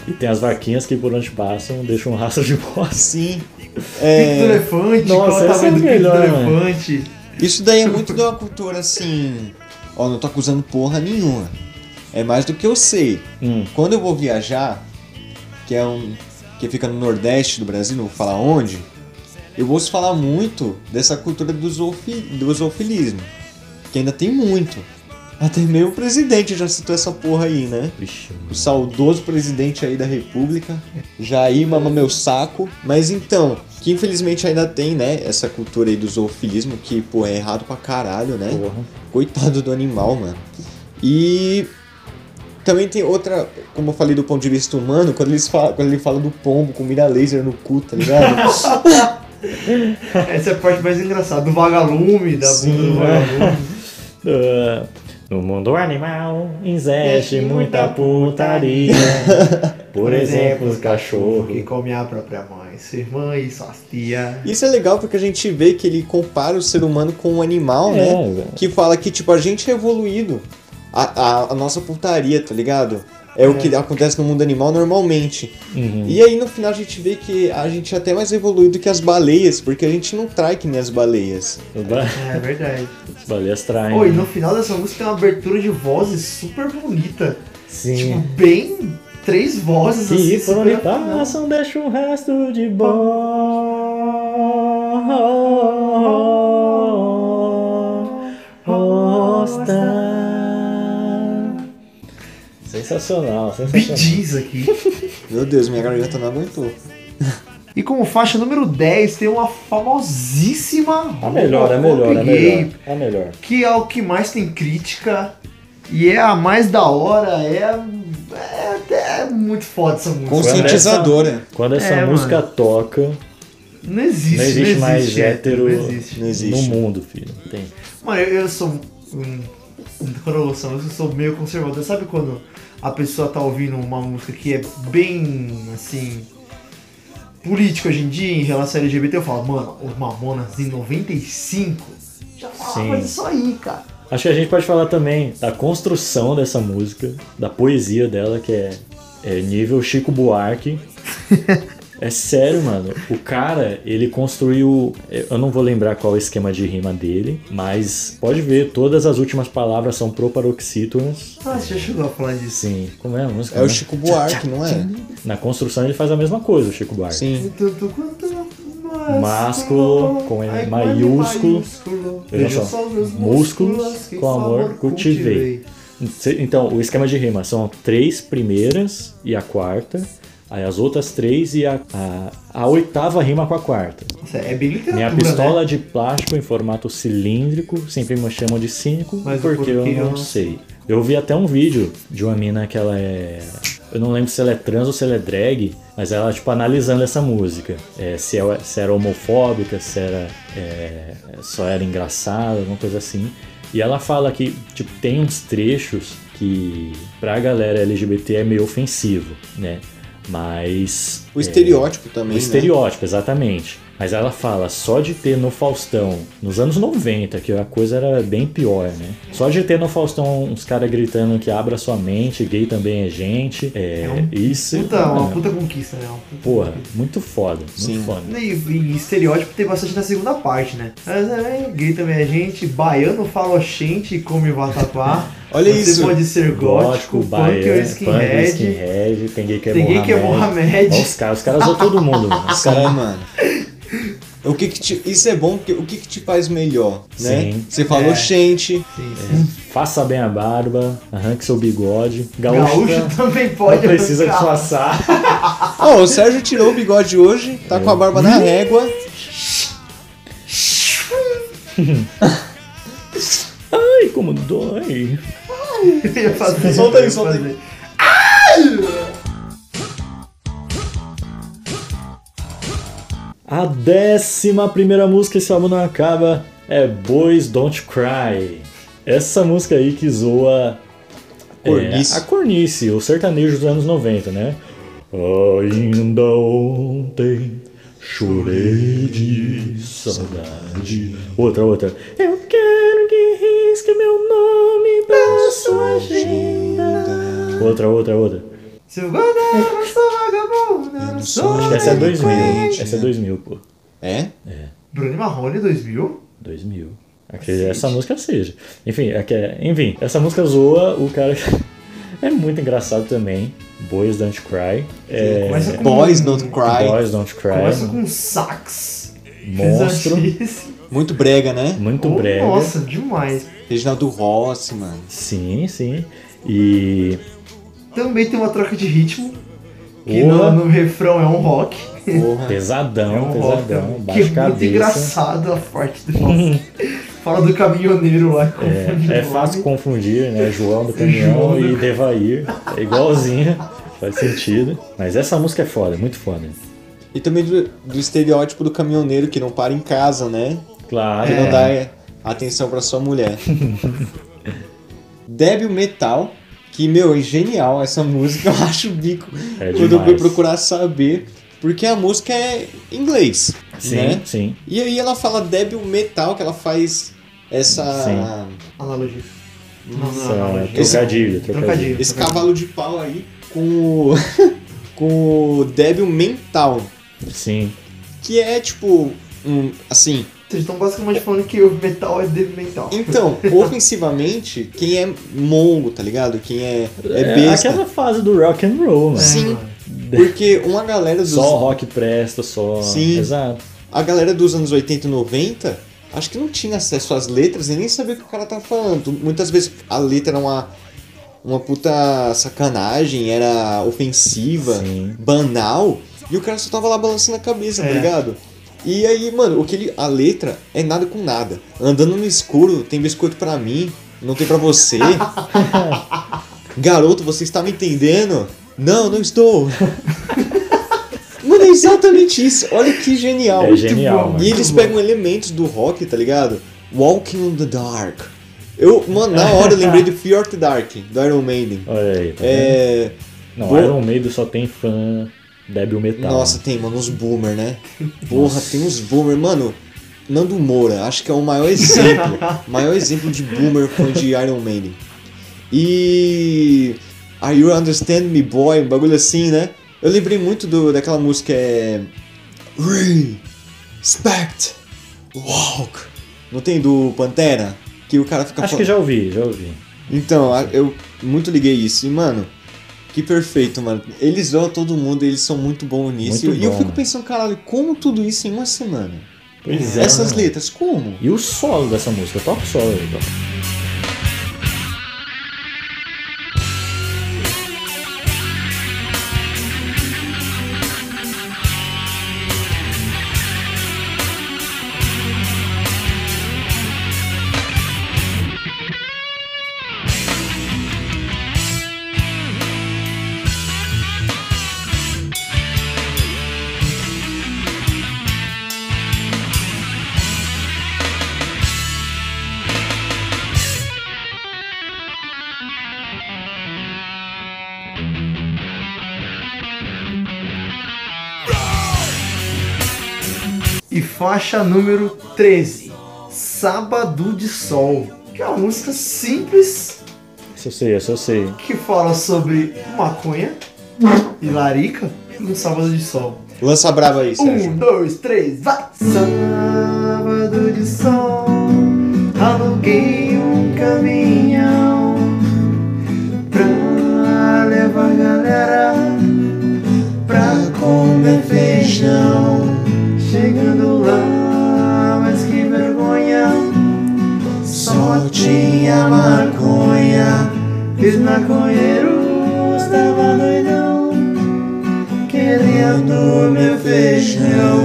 E tem as vaquinhas que por onde passam deixam um rastro de bosta. Sim. É, elefante, Nossa, qual é o é melhor, do elefante? isso daí é muito de uma cultura assim. Ó, não tô acusando porra nenhuma. É mais do que eu sei. Hum. Quando eu vou viajar, que é um. que fica no Nordeste do Brasil, não vou falar onde, eu ouço falar muito dessa cultura do, zoofi, do zoofilismo. Que ainda tem muito. Até mesmo o presidente já citou essa porra aí, né? Vixe, o saudoso presidente aí da república, Jair mama meu saco. Mas então, que infelizmente ainda tem, né, essa cultura aí do zoofilismo, que, pô, é errado pra caralho, né? porra. Coitado do animal, mano. E também tem outra, como eu falei do ponto de vista humano, quando, eles falam, quando ele fala do pombo com mira laser no cu, tá ligado? Essa é a parte mais engraçada. Do vagalume, da bunda do vagalume. Ah, no mundo animal existe muita putaria. Por exemplo, os que cachorros. come a própria mãe, sua irmã e suas tia. Isso é legal porque a gente vê que ele compara o ser humano com um animal, É, né? velho. Que fala que, tipo, a gente é evoluído. A, a, a nossa putaria, tá ligado? É, o que acontece no mundo animal normalmente. Uhum. E aí no final a gente vê que a gente é até mais evoluído que as baleias, porque a gente não trai que nem as baleias. É verdade. As baleias traem. Oi, no final dessa música tem uma abertura de vozes super bonita. Sim. Tipo, bem. Três vozes Que assim. por onde passam deixa um resto de bosta. Sensacional, sensacional. Bidis aqui. Meu Deus, minha garganta não aguentou. E como faixa número 10 tem uma famosíssima A melhor, a melhor, a melhor. A melhor. que é o que mais tem crítica e é a mais da hora, é, é até muito foda essa música. Conscientizadora. Quando essa É, música mano. toca, Não existe, não existe mais hétero Não existe. Não existe. no mundo, filho. Tem. Mano, eu, eu sou. um- quando eu sou meio conservador. Sabe quando a pessoa tá ouvindo uma música que é bem assim. política hoje em dia em relação a LGBT? Eu falo, mano, os Mamonas em 95 já falava Sim. disso aí, cara. Acho que a gente pode falar também da construção dessa música, da poesia dela, que é, é nível Chico Buarque. É sério, mano. O cara, ele construiu. Eu não vou lembrar qual é o esquema de rima dele, mas pode ver, todas as últimas palavras são proparoxítonas. Ah, você já chegou a falar disso. Sim, como é a música? É o né? Chico Buarque, não é? Na construção ele faz a mesma coisa, o Chico Buarque. Sim. Másculo, com Ai, maiúsculo. maiúsculo. Veja só, músculos com amor cultivei. Então, o esquema de rima são três primeiras e a quarta, aí as outras três e a, a, a oitava rima com a quarta. Nossa, é bem literatura, Minha pistola né? de plástico em formato cilíndrico, sempre me chamam de cínico, Mas porque eu porquê eu não não sei. Eu vi até um vídeo de uma mina que ela é. Eu não lembro se ela é trans ou se ela é drag, mas ela, tipo, analisando essa música. É, se, é- se era homofóbica, se era. é, só era engraçada, alguma coisa assim. E ela fala que, tipo, tem uns trechos que pra galera LGBT é meio ofensivo, né? Mas. O é, estereótipo também, o né? estereótipo, exatamente. Mas ela fala, só de ter no Faustão, nos anos 90, que a coisa era bem pior, né? Só de ter no Faustão uns caras gritando que abra sua mente, gay também é gente. É, É um isso. Puta, uma é, puta conquista, né? Uma puta Porra, conquista. muito foda, muito Sim. foda. E, e estereótipo tem bastante na segunda parte, né? Mas, é, gay também é gente, baiano fala oxente e come vatapá. Olha Você isso. pode ser gótico, punk ou baiano, skinhead. punk, skinhead, tem gay que é Tem gay que é Mohamed. Mohamed. Olha os caras, os caras zoam todo mundo, mano. Os caras mano. O que que te- isso é bom porque o que, que te faz melhor, né? Sim. Você falou É. gente, Sim, sim. faça bem a barba, arranque seu bigode. Gaúcho, Gaúcho tá- também pode não precisa disfarçar. Ó, o Sérgio tirou o bigode hoje, tá com a barba na régua. Ai, como dói. Ia fazer, Solta aí, solta aí. A décima primeira música esse álbum não acaba é Boys Don't Cry. Essa música aí que zoa é, Cornice. a cornice, o sertanejo dos anos 90, né? Ainda ontem chorei de saudade. Outra, outra. Eu meu nome da sua agenda. Outra, outra, outra. Seu guarda-chuva, eu sou vagabundo, eu não sou Acho que essa é 2000. delinquente. Essa é 2000, pô. É? Bruno Marrone 2000? 2000. Acredito essa música seja. Enfim, é que é- enfim, essa música zoa o cara. é muito engraçado também. Boys Don't Cry. É, com Boys Don't Cry. Boys Don't Cry. Começa com sax. Monstro. Muito brega, né? Muito Oh, brega. Nossa, demais. Reginaldo Rossi, mano. Sim, sim. E. Também tem uma troca de ritmo. Que no, no refrão é um rock. Porra. Pesadão, É um rock pesadão. também, que é muito cabeça. engraçado a parte do. Fala do caminhoneiro lá. confundindo É, é o fácil confundir, né? João do caminhão João do- e Devair. É igualzinho. Faz sentido. Mas essa música é foda, muito foda. E também do, do estereótipo do caminhoneiro que não para em casa, né? Claro. Que É. não dá é, atenção pra sua mulher. Débil Metal, que, meu, é genial essa música, eu acho o bico É quando eu fui procurar saber, porque a música é em inglês, Sim, né? sim. E aí ela fala Débil Metal, que ela faz essa... Analogia. Não, não, analogia. Trocadilho, trocadilho. Trocadilho. esse cavalo de pau aí com o, com o Débil Mental, Sim. que é tipo, um, assim, Vocês estão basicamente falando que o metal é dedo mental. Então, ofensivamente, quem é mongo, tá ligado? Quem é, é É besta. aquela fase do rock and roll, mano. Sim, porque uma galera dos. Só rock presta, só. Sim. Exato. A galera dos anos 80 e 90, acho que não tinha acesso às letras e nem sabia o que o cara tava falando. Muitas vezes a letra era uma, uma puta sacanagem, era ofensiva, Sim. banal, e o cara só tava lá balançando a cabeça, tá É. ligado? E aí, mano, o que ele, a letra é nada com nada. Andando no escuro, tem biscoito pra mim, não tem pra você. Garoto, você está me entendendo? Não, não estou. Mano, é exatamente isso. Olha que genial. É genial, mano. E eles pegam elementos do rock, tá ligado? Walking in the Dark. Eu, mano, na hora eu lembrei de Fear of the Dark, do Iron Maiden. Olha aí. Tá? É. Não, Boa. Iron Maiden só tem fã débil metal. Nossa, tem, mano, uns boomer, né? Porra, tem uns boomer, mano. Nando Moura, acho que é o maior exemplo. maior exemplo de boomer fã de Iron Maiden. E. Are You Understand Me Boy? Um bagulho assim, né? Eu lembrei muito do, daquela música é. Respect Walk. Não tem do Pantera? Que o cara fica Acho fal- que já ouvi, já ouvi. Então, eu muito liguei isso. E, mano, que perfeito, mano. Eles zoam todo mundo, eles são muito bons nisso. Muito e eu bom, fico mano. pensando, caralho, como tudo isso em uma semana? Pois é. Essas mano. letras, como? E o solo dessa música? Toca o solo aí, toca. Faixa número 13, Sábado de Sol. Que é uma música simples Essa eu sei, essa eu sei. que fala sobre maconha e larica no sábado de sol. Lança brava aí, Sérgio. Um, dois, três, vai! Sábado de sol, aluguei um caminhão pra levar a galera pra comer feijão. Tinha maconha. E os maconheiros estavam doidão querendo meu feijão.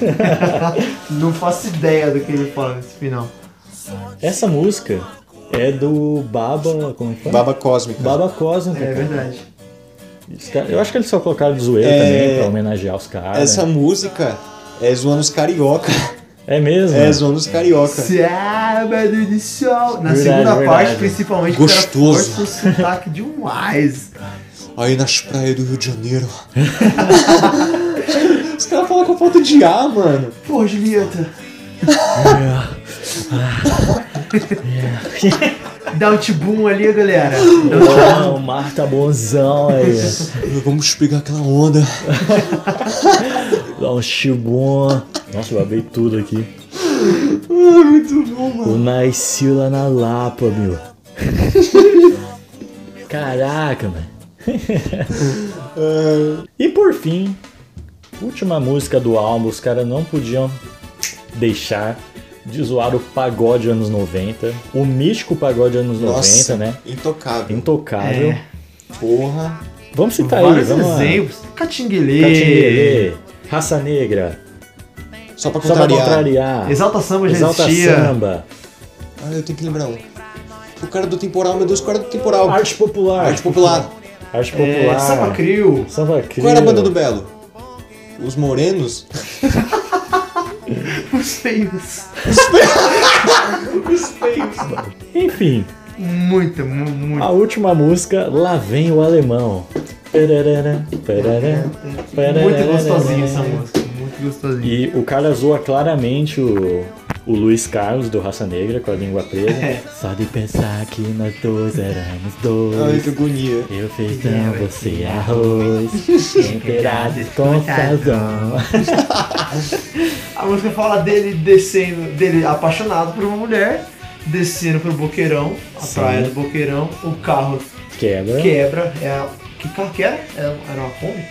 Não faço ideia do que ele fala nesse final. Essa música é do Baba. Como é? Baba Cósmica. Baba Cósmica. É cara. verdade. Eu acho que eles só colocaram de zoeira É, também, pra homenagear os caras. Essa música é zoando os carioca. É mesmo? É zoando os carioca. Sábado de sol. Na Verdade, segunda verdade. parte, principalmente, Gostoso. o cara força o sotaque demais. Aí nas praias do Rio de Janeiro. Os caras falam com falta de ar, mano. Pô, Julieta. Dá um tibum ali, galera. Dá tibum. Não, o mar tá bonzão aí. Vamos pegar aquela onda. Dá um chibum. Nossa, eu babei tudo aqui. Muito bom, mano. Eu nasci lá na Lapa, meu. Caraca, mano. e por fim, última música do álbum, os caras não podiam deixar de zoar o pagode anos 90. O místico pagode anos Nossa, 90, né? intocável. Intocável. É. Porra. Vamos citar aí, Vários vamos lá. exemplos. Catinguelê. Catinguelê, Raça Negra, Só pra Só pra contrariar. Contrariar, Exalta Samba já Exalta existia. Samba, Ah, eu tenho que lembrar um. O cara do temporal, meu Deus, o cara do temporal. Arte Popular. Arte popular. Arte É, Popular. Samba Crio. Samba Crio. Qual era a banda do Belo? Os Morenos? Os feios. Os feios. Enfim, Muito, mu- muito. a última música, Lá Vem o Alemão. Muito gostosinho essa música. Muito gostosinho. E o cara zoa claramente o, o Luiz Carlos do Raça Negra com a língua presa. É. Só de pensar que nós dois éramos Ai, dois. que agonia. Eu feijão, você arroz, temperado com sazão. A música fala dele descendo, dele apaixonado por uma mulher, descendo pro Boqueirão, a Sim. praia do Boqueirão, o carro Quebra. quebra. É que carro que era? Era, era uma Kombi?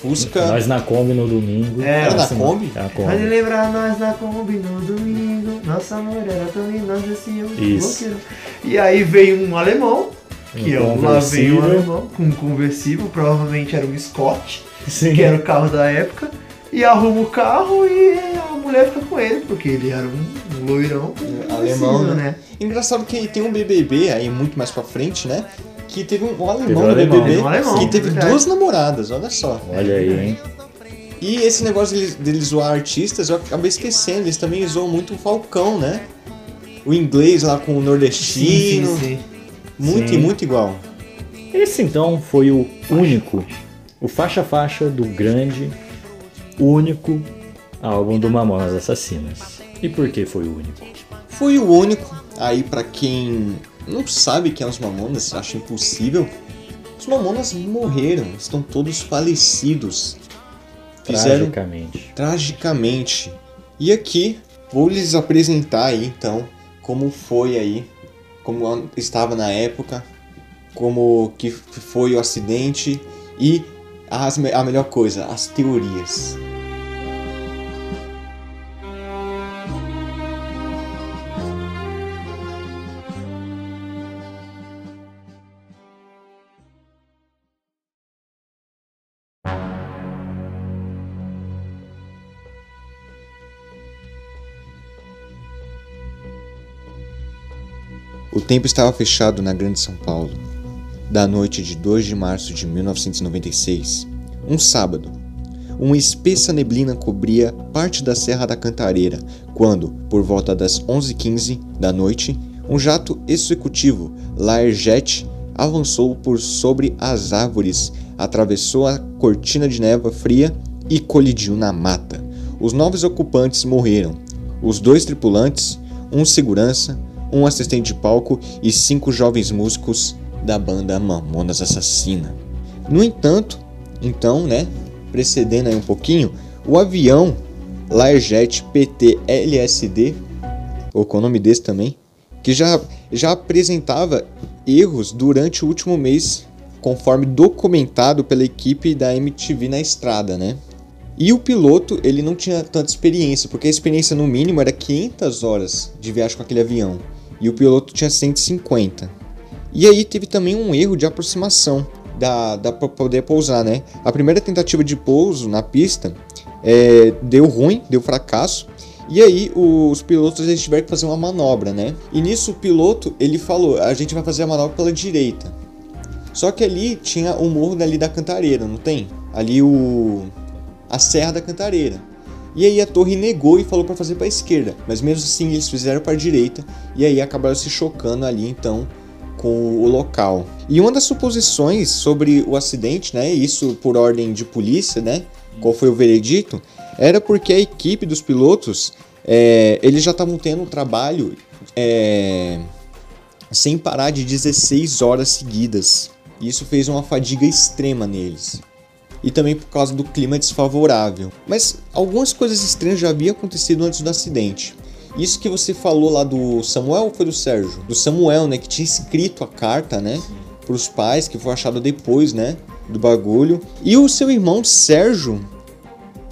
Fusca. Nós na Kombi no domingo. É, Era na Assim, Kombi? É a Pode Kombi. lembrar nós na Kombi no domingo, nossa amor era tão lindo, nós descíamos Isso. E aí veio um alemão, que é Um o lá veio um alemão, com um conversível, provavelmente era um Scott. Sim. que era o carro da época, e arruma o carro e a mulher fica com ele, porque ele era um loirão É, alemão, conhecido, né? Engraçado que tem um BBB aí muito mais pra frente, né? Que teve um, um alemão Teve no alemão. BBB Um alemão, que teve verdade. duas namoradas, olha só. Olha aí, hein? E esse negócio deles, deles zoar artistas, eu acabei esquecendo, eles também zoam muito o Falcão, né? O inglês lá com o nordestino. sim. Muito Sim. e muito igual. Esse então foi o único, o faixa-faixa do grande, único álbum do Mamonas Assassinas. E por que foi o único? Foi o único, aí pra quem não sabe quem é os Mamonas, acha impossível, os Mamonas morreram, estão todos falecidos. Fizeram Tragicamente. tragicamente. E aqui vou lhes apresentar aí então como foi aí, como estava na época, como que foi o acidente e as, a melhor coisa, as teorias. O tempo estava fechado na Grande São Paulo, da noite de 2 de março de 1996, um sábado. Uma espessa neblina cobria parte da Serra da Cantareira, quando, por volta das 11h15 da noite, um jato executivo Laerjet avançou por sobre as árvores, atravessou a cortina de névoa fria e colidiu na mata. Os novos ocupantes morreram. Os dois tripulantes, um segurança, um assistente de palco e cinco jovens músicos da banda Mamonas Assassina. No entanto, então, né, precedendo aí um pouquinho, o avião Learjet PT LSD, ou com o nome desse também, que já, já apresentava erros durante o último mês, conforme documentado pela equipe da MTV na estrada, né? E o piloto, ele não tinha tanta experiência, porque a experiência no mínimo era 500 horas de viagem com aquele avião, e o piloto tinha 150. E aí teve também um erro de aproximação da, da para poder pousar, né? A primeira tentativa de pouso na pista é, deu ruim, deu fracasso. E aí os pilotos eles tiveram que fazer uma manobra, né? E nisso o piloto ele falou: a gente vai fazer a manobra pela direita. Só que ali tinha o morro dali da Cantareira, não tem? Ali o a Serra da Cantareira. E aí a torre negou e falou para fazer para a esquerda, mas mesmo assim eles fizeram para a direita e aí acabaram se chocando ali então com o local. E uma das suposições sobre o acidente, né, isso por ordem de polícia, né, qual foi o veredito, era porque a equipe dos pilotos, é, eles já estavam tendo um trabalho é, sem parar de 16 horas seguidas. Isso fez uma fadiga extrema neles. E também por causa do clima desfavorável. Mas algumas coisas estranhas já haviam acontecido antes do acidente. Isso que você falou lá do Samuel ou foi do Sérgio? Do Samuel, né? Que tinha escrito a carta, né? Para os pais, que foi achado depois, né? Do bagulho. E o seu irmão Sérgio,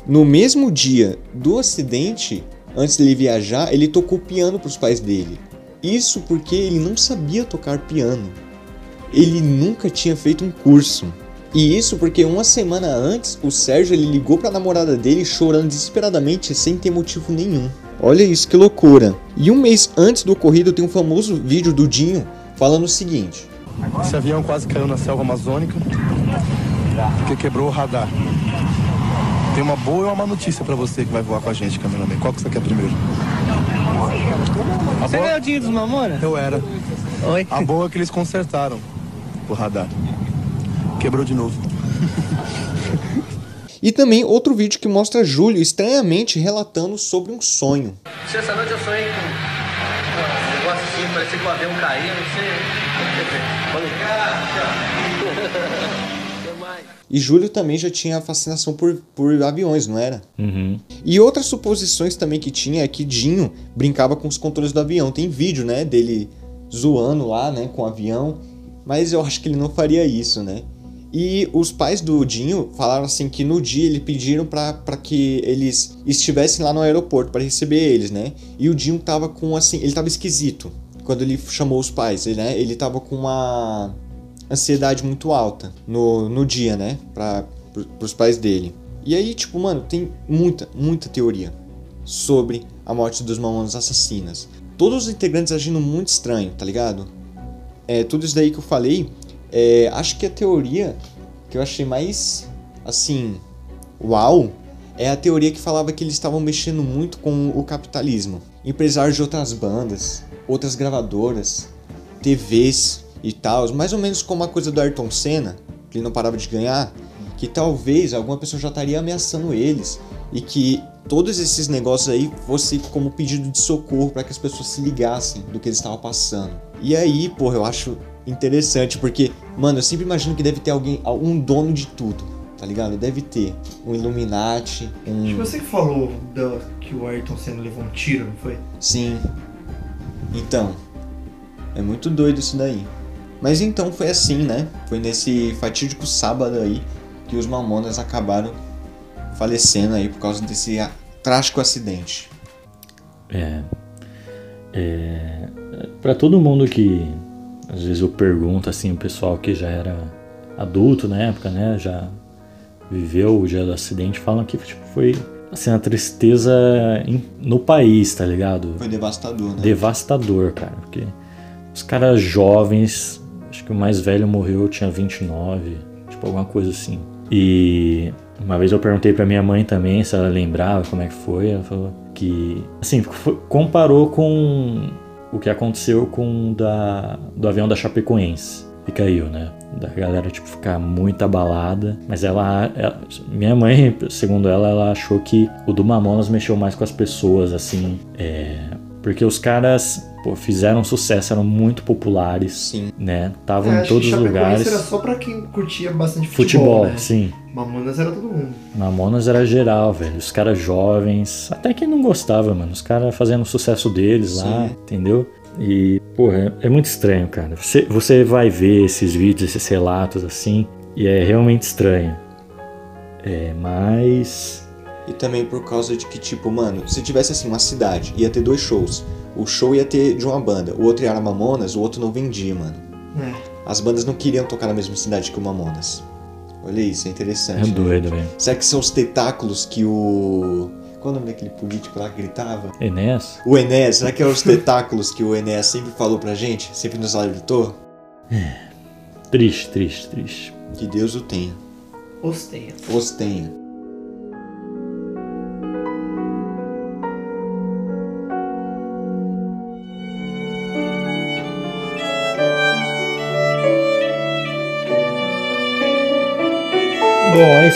no mesmo dia do acidente, antes dele viajar, ele tocou piano para os pais dele. Isso porque ele não sabia tocar piano. Ele nunca tinha feito um curso. E isso porque uma semana antes, o Sérgio ele ligou para a namorada dele chorando desesperadamente sem ter motivo nenhum. Olha isso que loucura. E um mês antes do ocorrido tem um famoso vídeo do Dinho falando o seguinte: Esse avião quase caiu na selva amazônica porque quebrou o radar. Tem uma boa e uma má notícia pra você que vai voar com a gente, cameraman. Qual que você quer primeiro? A Você boa? é o Dinho dos Mamonas? Eu era. Oi. A boa é que eles consertaram o radar. Quebrou de novo. E também outro vídeo que mostra Júlio estranhamente relatando sobre um sonho. Essa noite eu sonhei com um negócio assim, parecia que o avião caía, não sei. E Júlio também já tinha fascinação por, por aviões, não era? Uhum. E outras suposições também que tinha é que Dinho brincava com os controles do avião. Tem vídeo, né, dele zoando lá, né, com o avião, mas eu acho que ele não faria isso, né? E os pais do Dinho falaram assim que no dia eles pediram para que eles estivessem lá no aeroporto para receber eles, né? E o Dinho tava com assim, ele tava esquisito quando ele chamou os pais, ele, né? Ele tava com uma ansiedade muito alta no, no dia, né? Para os pais dele. E aí, tipo, mano, tem muita, muita teoria sobre a morte dos Mamonas Assassinas. Todos os integrantes agindo muito estranho, tá ligado? É, tudo isso daí que eu falei, é, acho que a teoria que eu achei mais, assim, uau, é a teoria que falava que eles estavam mexendo muito com o capitalismo. Empresários de outras bandas, outras gravadoras, TVs e tal, mais ou menos como a coisa do Ayrton Senna, que ele não parava de ganhar, que talvez alguma pessoa já estaria ameaçando eles e que todos esses negócios aí fosse como pedido de socorro para que as pessoas se ligassem do que eles estavam passando. E aí, porra, eu acho interessante porque, mano, eu sempre imagino que deve ter alguém, um dono de tudo, tá ligado? Deve ter um Illuminati, um Acho que você que falou da- que o Ayrton Senna levou um tiro, não foi? Sim. Então, é muito doido isso daí. Mas então foi assim, né? Foi nesse fatídico sábado aí que os Mamonas acabaram falecendo aí por causa desse trágico acidente. É. É. Pra todo mundo que. Às vezes eu pergunto assim, o pessoal que já era adulto na época, né? Já viveu o dia do acidente, falam que tipo, foi assim, uma tristeza no país, tá ligado? Foi devastador, né? devastador, cara. Porque os caras jovens, acho que o mais velho morreu, tinha 29, tipo alguma coisa assim. E uma vez eu perguntei pra minha mãe também se ela lembrava como é que foi. Ela falou que, assim, comparou com o que aconteceu com o da, do avião da Chapecoense. Que caiu, né? Da galera, tipo, ficar muito abalada. Mas ela, ela- Minha mãe, segundo ela, ela achou que o do Mamonas mexeu mais com as pessoas, assim. É, porque os caras pô, fizeram sucesso, eram muito populares, Sim. né? Estavam É, em todos os lugares. era só pra quem curtia bastante Futebol, futebol, né? sim. Mamonas era todo mundo. Mamonas era geral, velho. Os caras jovens, até quem não gostava, mano. Os caras fazendo o sucesso deles lá, Sim. entendeu? E, porra, é, é muito estranho, cara. Você, você vai ver esses vídeos, esses relatos assim, e é realmente estranho. É, mas. E também por causa de que, tipo, mano, se tivesse assim uma cidade, ia ter dois shows. O show ia ter de uma banda, o outro era Mamonas, o outro não vendia, mano. É. As bandas não queriam tocar na mesma cidade que o Mamonas. Olha isso, é interessante. É né? doido, velho. Será que são os tentáculos que o. Qual o nome daquele político lá que gritava? Enéas? O Enéas, será que é os tentáculos que o Enéas sempre falou pra gente? Sempre nos alertou? Triste, triste, triste. Que Deus o tenha. Os tenha. Os tenha.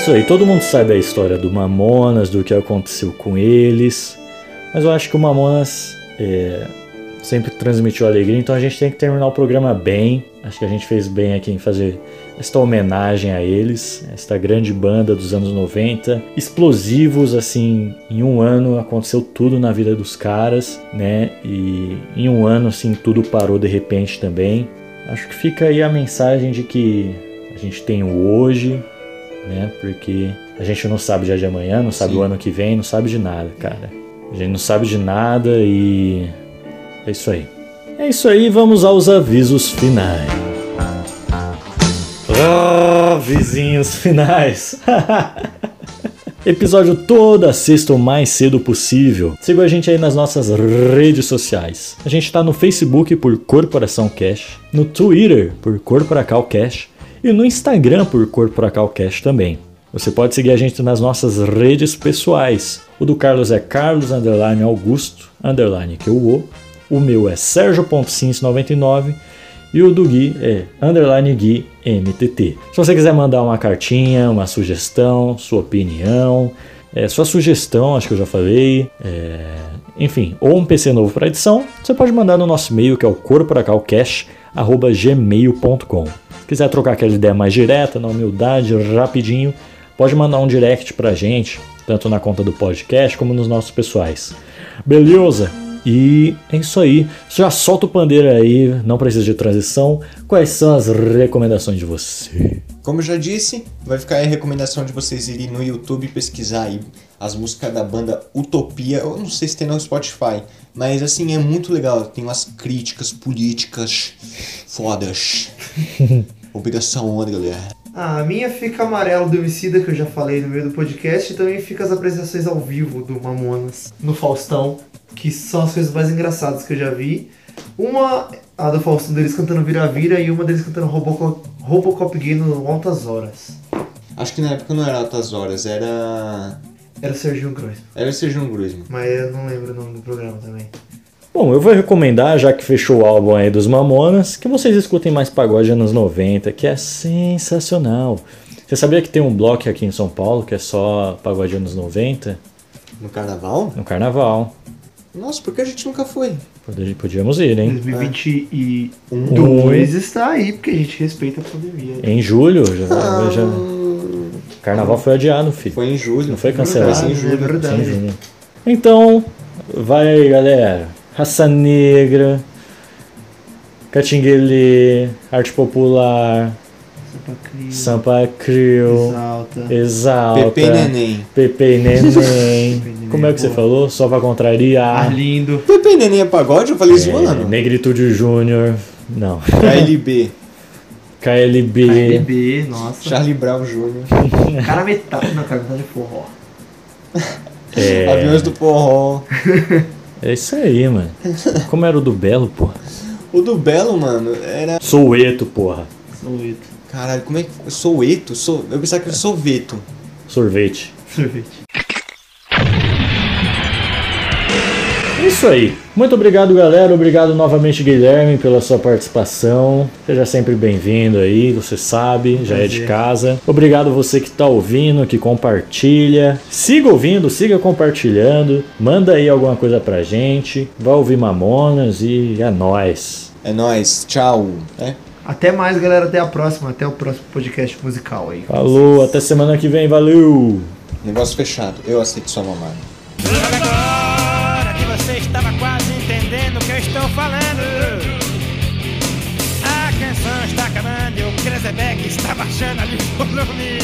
Isso aí. Todo mundo sabe a história do Mamonas, do que aconteceu com eles. Mas eu acho que o Mamonas é, sempre transmitiu alegria, então a gente tem que terminar o programa bem. Acho que a gente fez bem aqui em fazer esta homenagem a eles, esta grande banda dos anos 90. Explosivos, assim, em um ano aconteceu tudo na vida dos caras, né? E em um ano, assim, tudo parou de repente também. Acho que fica aí a mensagem de que a gente tem o hoje, né? Porque a gente não sabe o dia de amanhã, não sabe Sim. o ano que vem, não sabe de nada, cara. A gente não sabe de nada e é isso aí. É isso aí, vamos aos avisos finais. Ah, vizinhos finais. Episódio toda sexta o mais cedo possível. Siga a gente aí nas nossas redes sociais. A gente tá no Facebook por Corporação Cash, no Twitter por Corporacal Cash e no Instagram por Corporacal Cash também. Você pode seguir a gente nas nossas redes pessoais. O do Carlos é Carlos underline Augusto underline que eu o. O meu é Sérgio.cins99 e o do Gui é underline Gui MTT. Se você quiser mandar uma cartinha, uma sugestão, sua opinião, é, sua sugestão, acho que eu já falei, é, enfim, ou um PC novo para edição, você pode mandar no nosso e-mail que é o corporacalcash.gmail.com. Se quiser trocar aquela ideia mais direta, na humildade, rapidinho, pode mandar um direct pra gente, tanto na conta do podcast como nos nossos pessoais. Beleza? E é isso aí. Já solta o pandeiro aí, não precisa de transição. Quais são as recomendações de você? Como eu já disse, vai ficar a recomendação de vocês irem no YouTube e pesquisar aí as músicas da banda Utopia. Eu não sei se tem no Spotify, mas assim, é muito legal. Tem umas críticas políticas fodas. Obrigação onda, galera. Ah, a minha fica amarelo do Emicida, que eu já falei no meio do podcast, e também fica as apresentações ao vivo do Mamonas no Faustão, que são as coisas mais engraçadas que eu já vi. Uma, a do Faustão deles cantando Vira-Vira, e uma deles cantando Robocop, Robocop Gay no Altas Horas. Acho que na época não era Altas Horas, era. Era o Serginho Grosso, Era o Sejam Grusman. mas eu não lembro o nome do programa também. Bom, eu vou recomendar, já que fechou o álbum aí dos Mamonas, que vocês escutem mais pagode anos 90, que é sensacional. Você sabia que tem um bloco aqui em São Paulo que é só pagode anos 90? No carnaval? No carnaval. Nossa, por que a gente nunca foi? Podíamos ir, hein? 2022 está aí, porque a gente respeita a pandemia. Em julho, já, já- Carnaval foi adiado, filho. Foi em julho. Não foi cancelado. Foi em julho. É verdade. Então, vai aí, galera. Raça Negra, Catinguele, Arte Popular, Sampa Crio, Exalta. Exalta, Pepe e Neném. Pepe e Neném. Como é que você falou? Só pra contrariar. Arlindo. Pepe e Neném é pagode? Eu falei É, zoando. Negritude Júnior. Não. KLB. KLB. KLB, nossa. Charlie Brown Jr. Cara metade. Não, cara metade é forró. É, Aviões do Porró. é isso aí, mano. Como era o do Belo, porra? O do Belo, mano, era. Soueto, porra. Sorvete. Caralho, como é que. Soueto? Sou... Eu pensava que era Soveto. Sorvete. Sorvete. Isso aí. Muito obrigado, galera. Obrigado novamente, Guilherme, pela sua participação. Seja sempre bem-vindo aí, você sabe, já é de Prazer. casa. Obrigado você que tá ouvindo, que compartilha. Siga ouvindo, siga compartilhando. Manda aí alguma coisa pra gente. Vai ouvir Mamonas e é nóis. É nóis, tchau. É? Até mais, galera. Até a próxima. Até o próximo podcast musical aí. Falou, até semana que vem, valeu! Negócio fechado. Eu aceito sua mamada. Krezebeck está baixando ali o volume.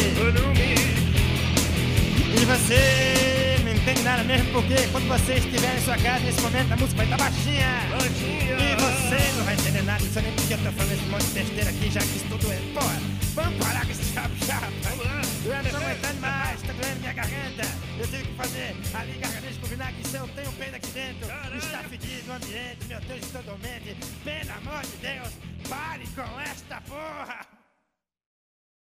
E você não entende nada mesmo porque quando você estiver em sua casa nesse momento a música vai estar baixinha. E você não vai entender nada, isso nem porque eu tô falando esse monte de besteira aqui, já que isso tudo é. Porra, vamos parar com esse chapa-chapa. Eu não tô aguentando mais, tá doendo minha garganta. Eu tenho que fazer ali gargarejo com vinagre, se eu tenho pena aqui dentro. Está fedido o ambiente, meu Deus, estou dormente. Pelo amor de Deus, pare com esta porra.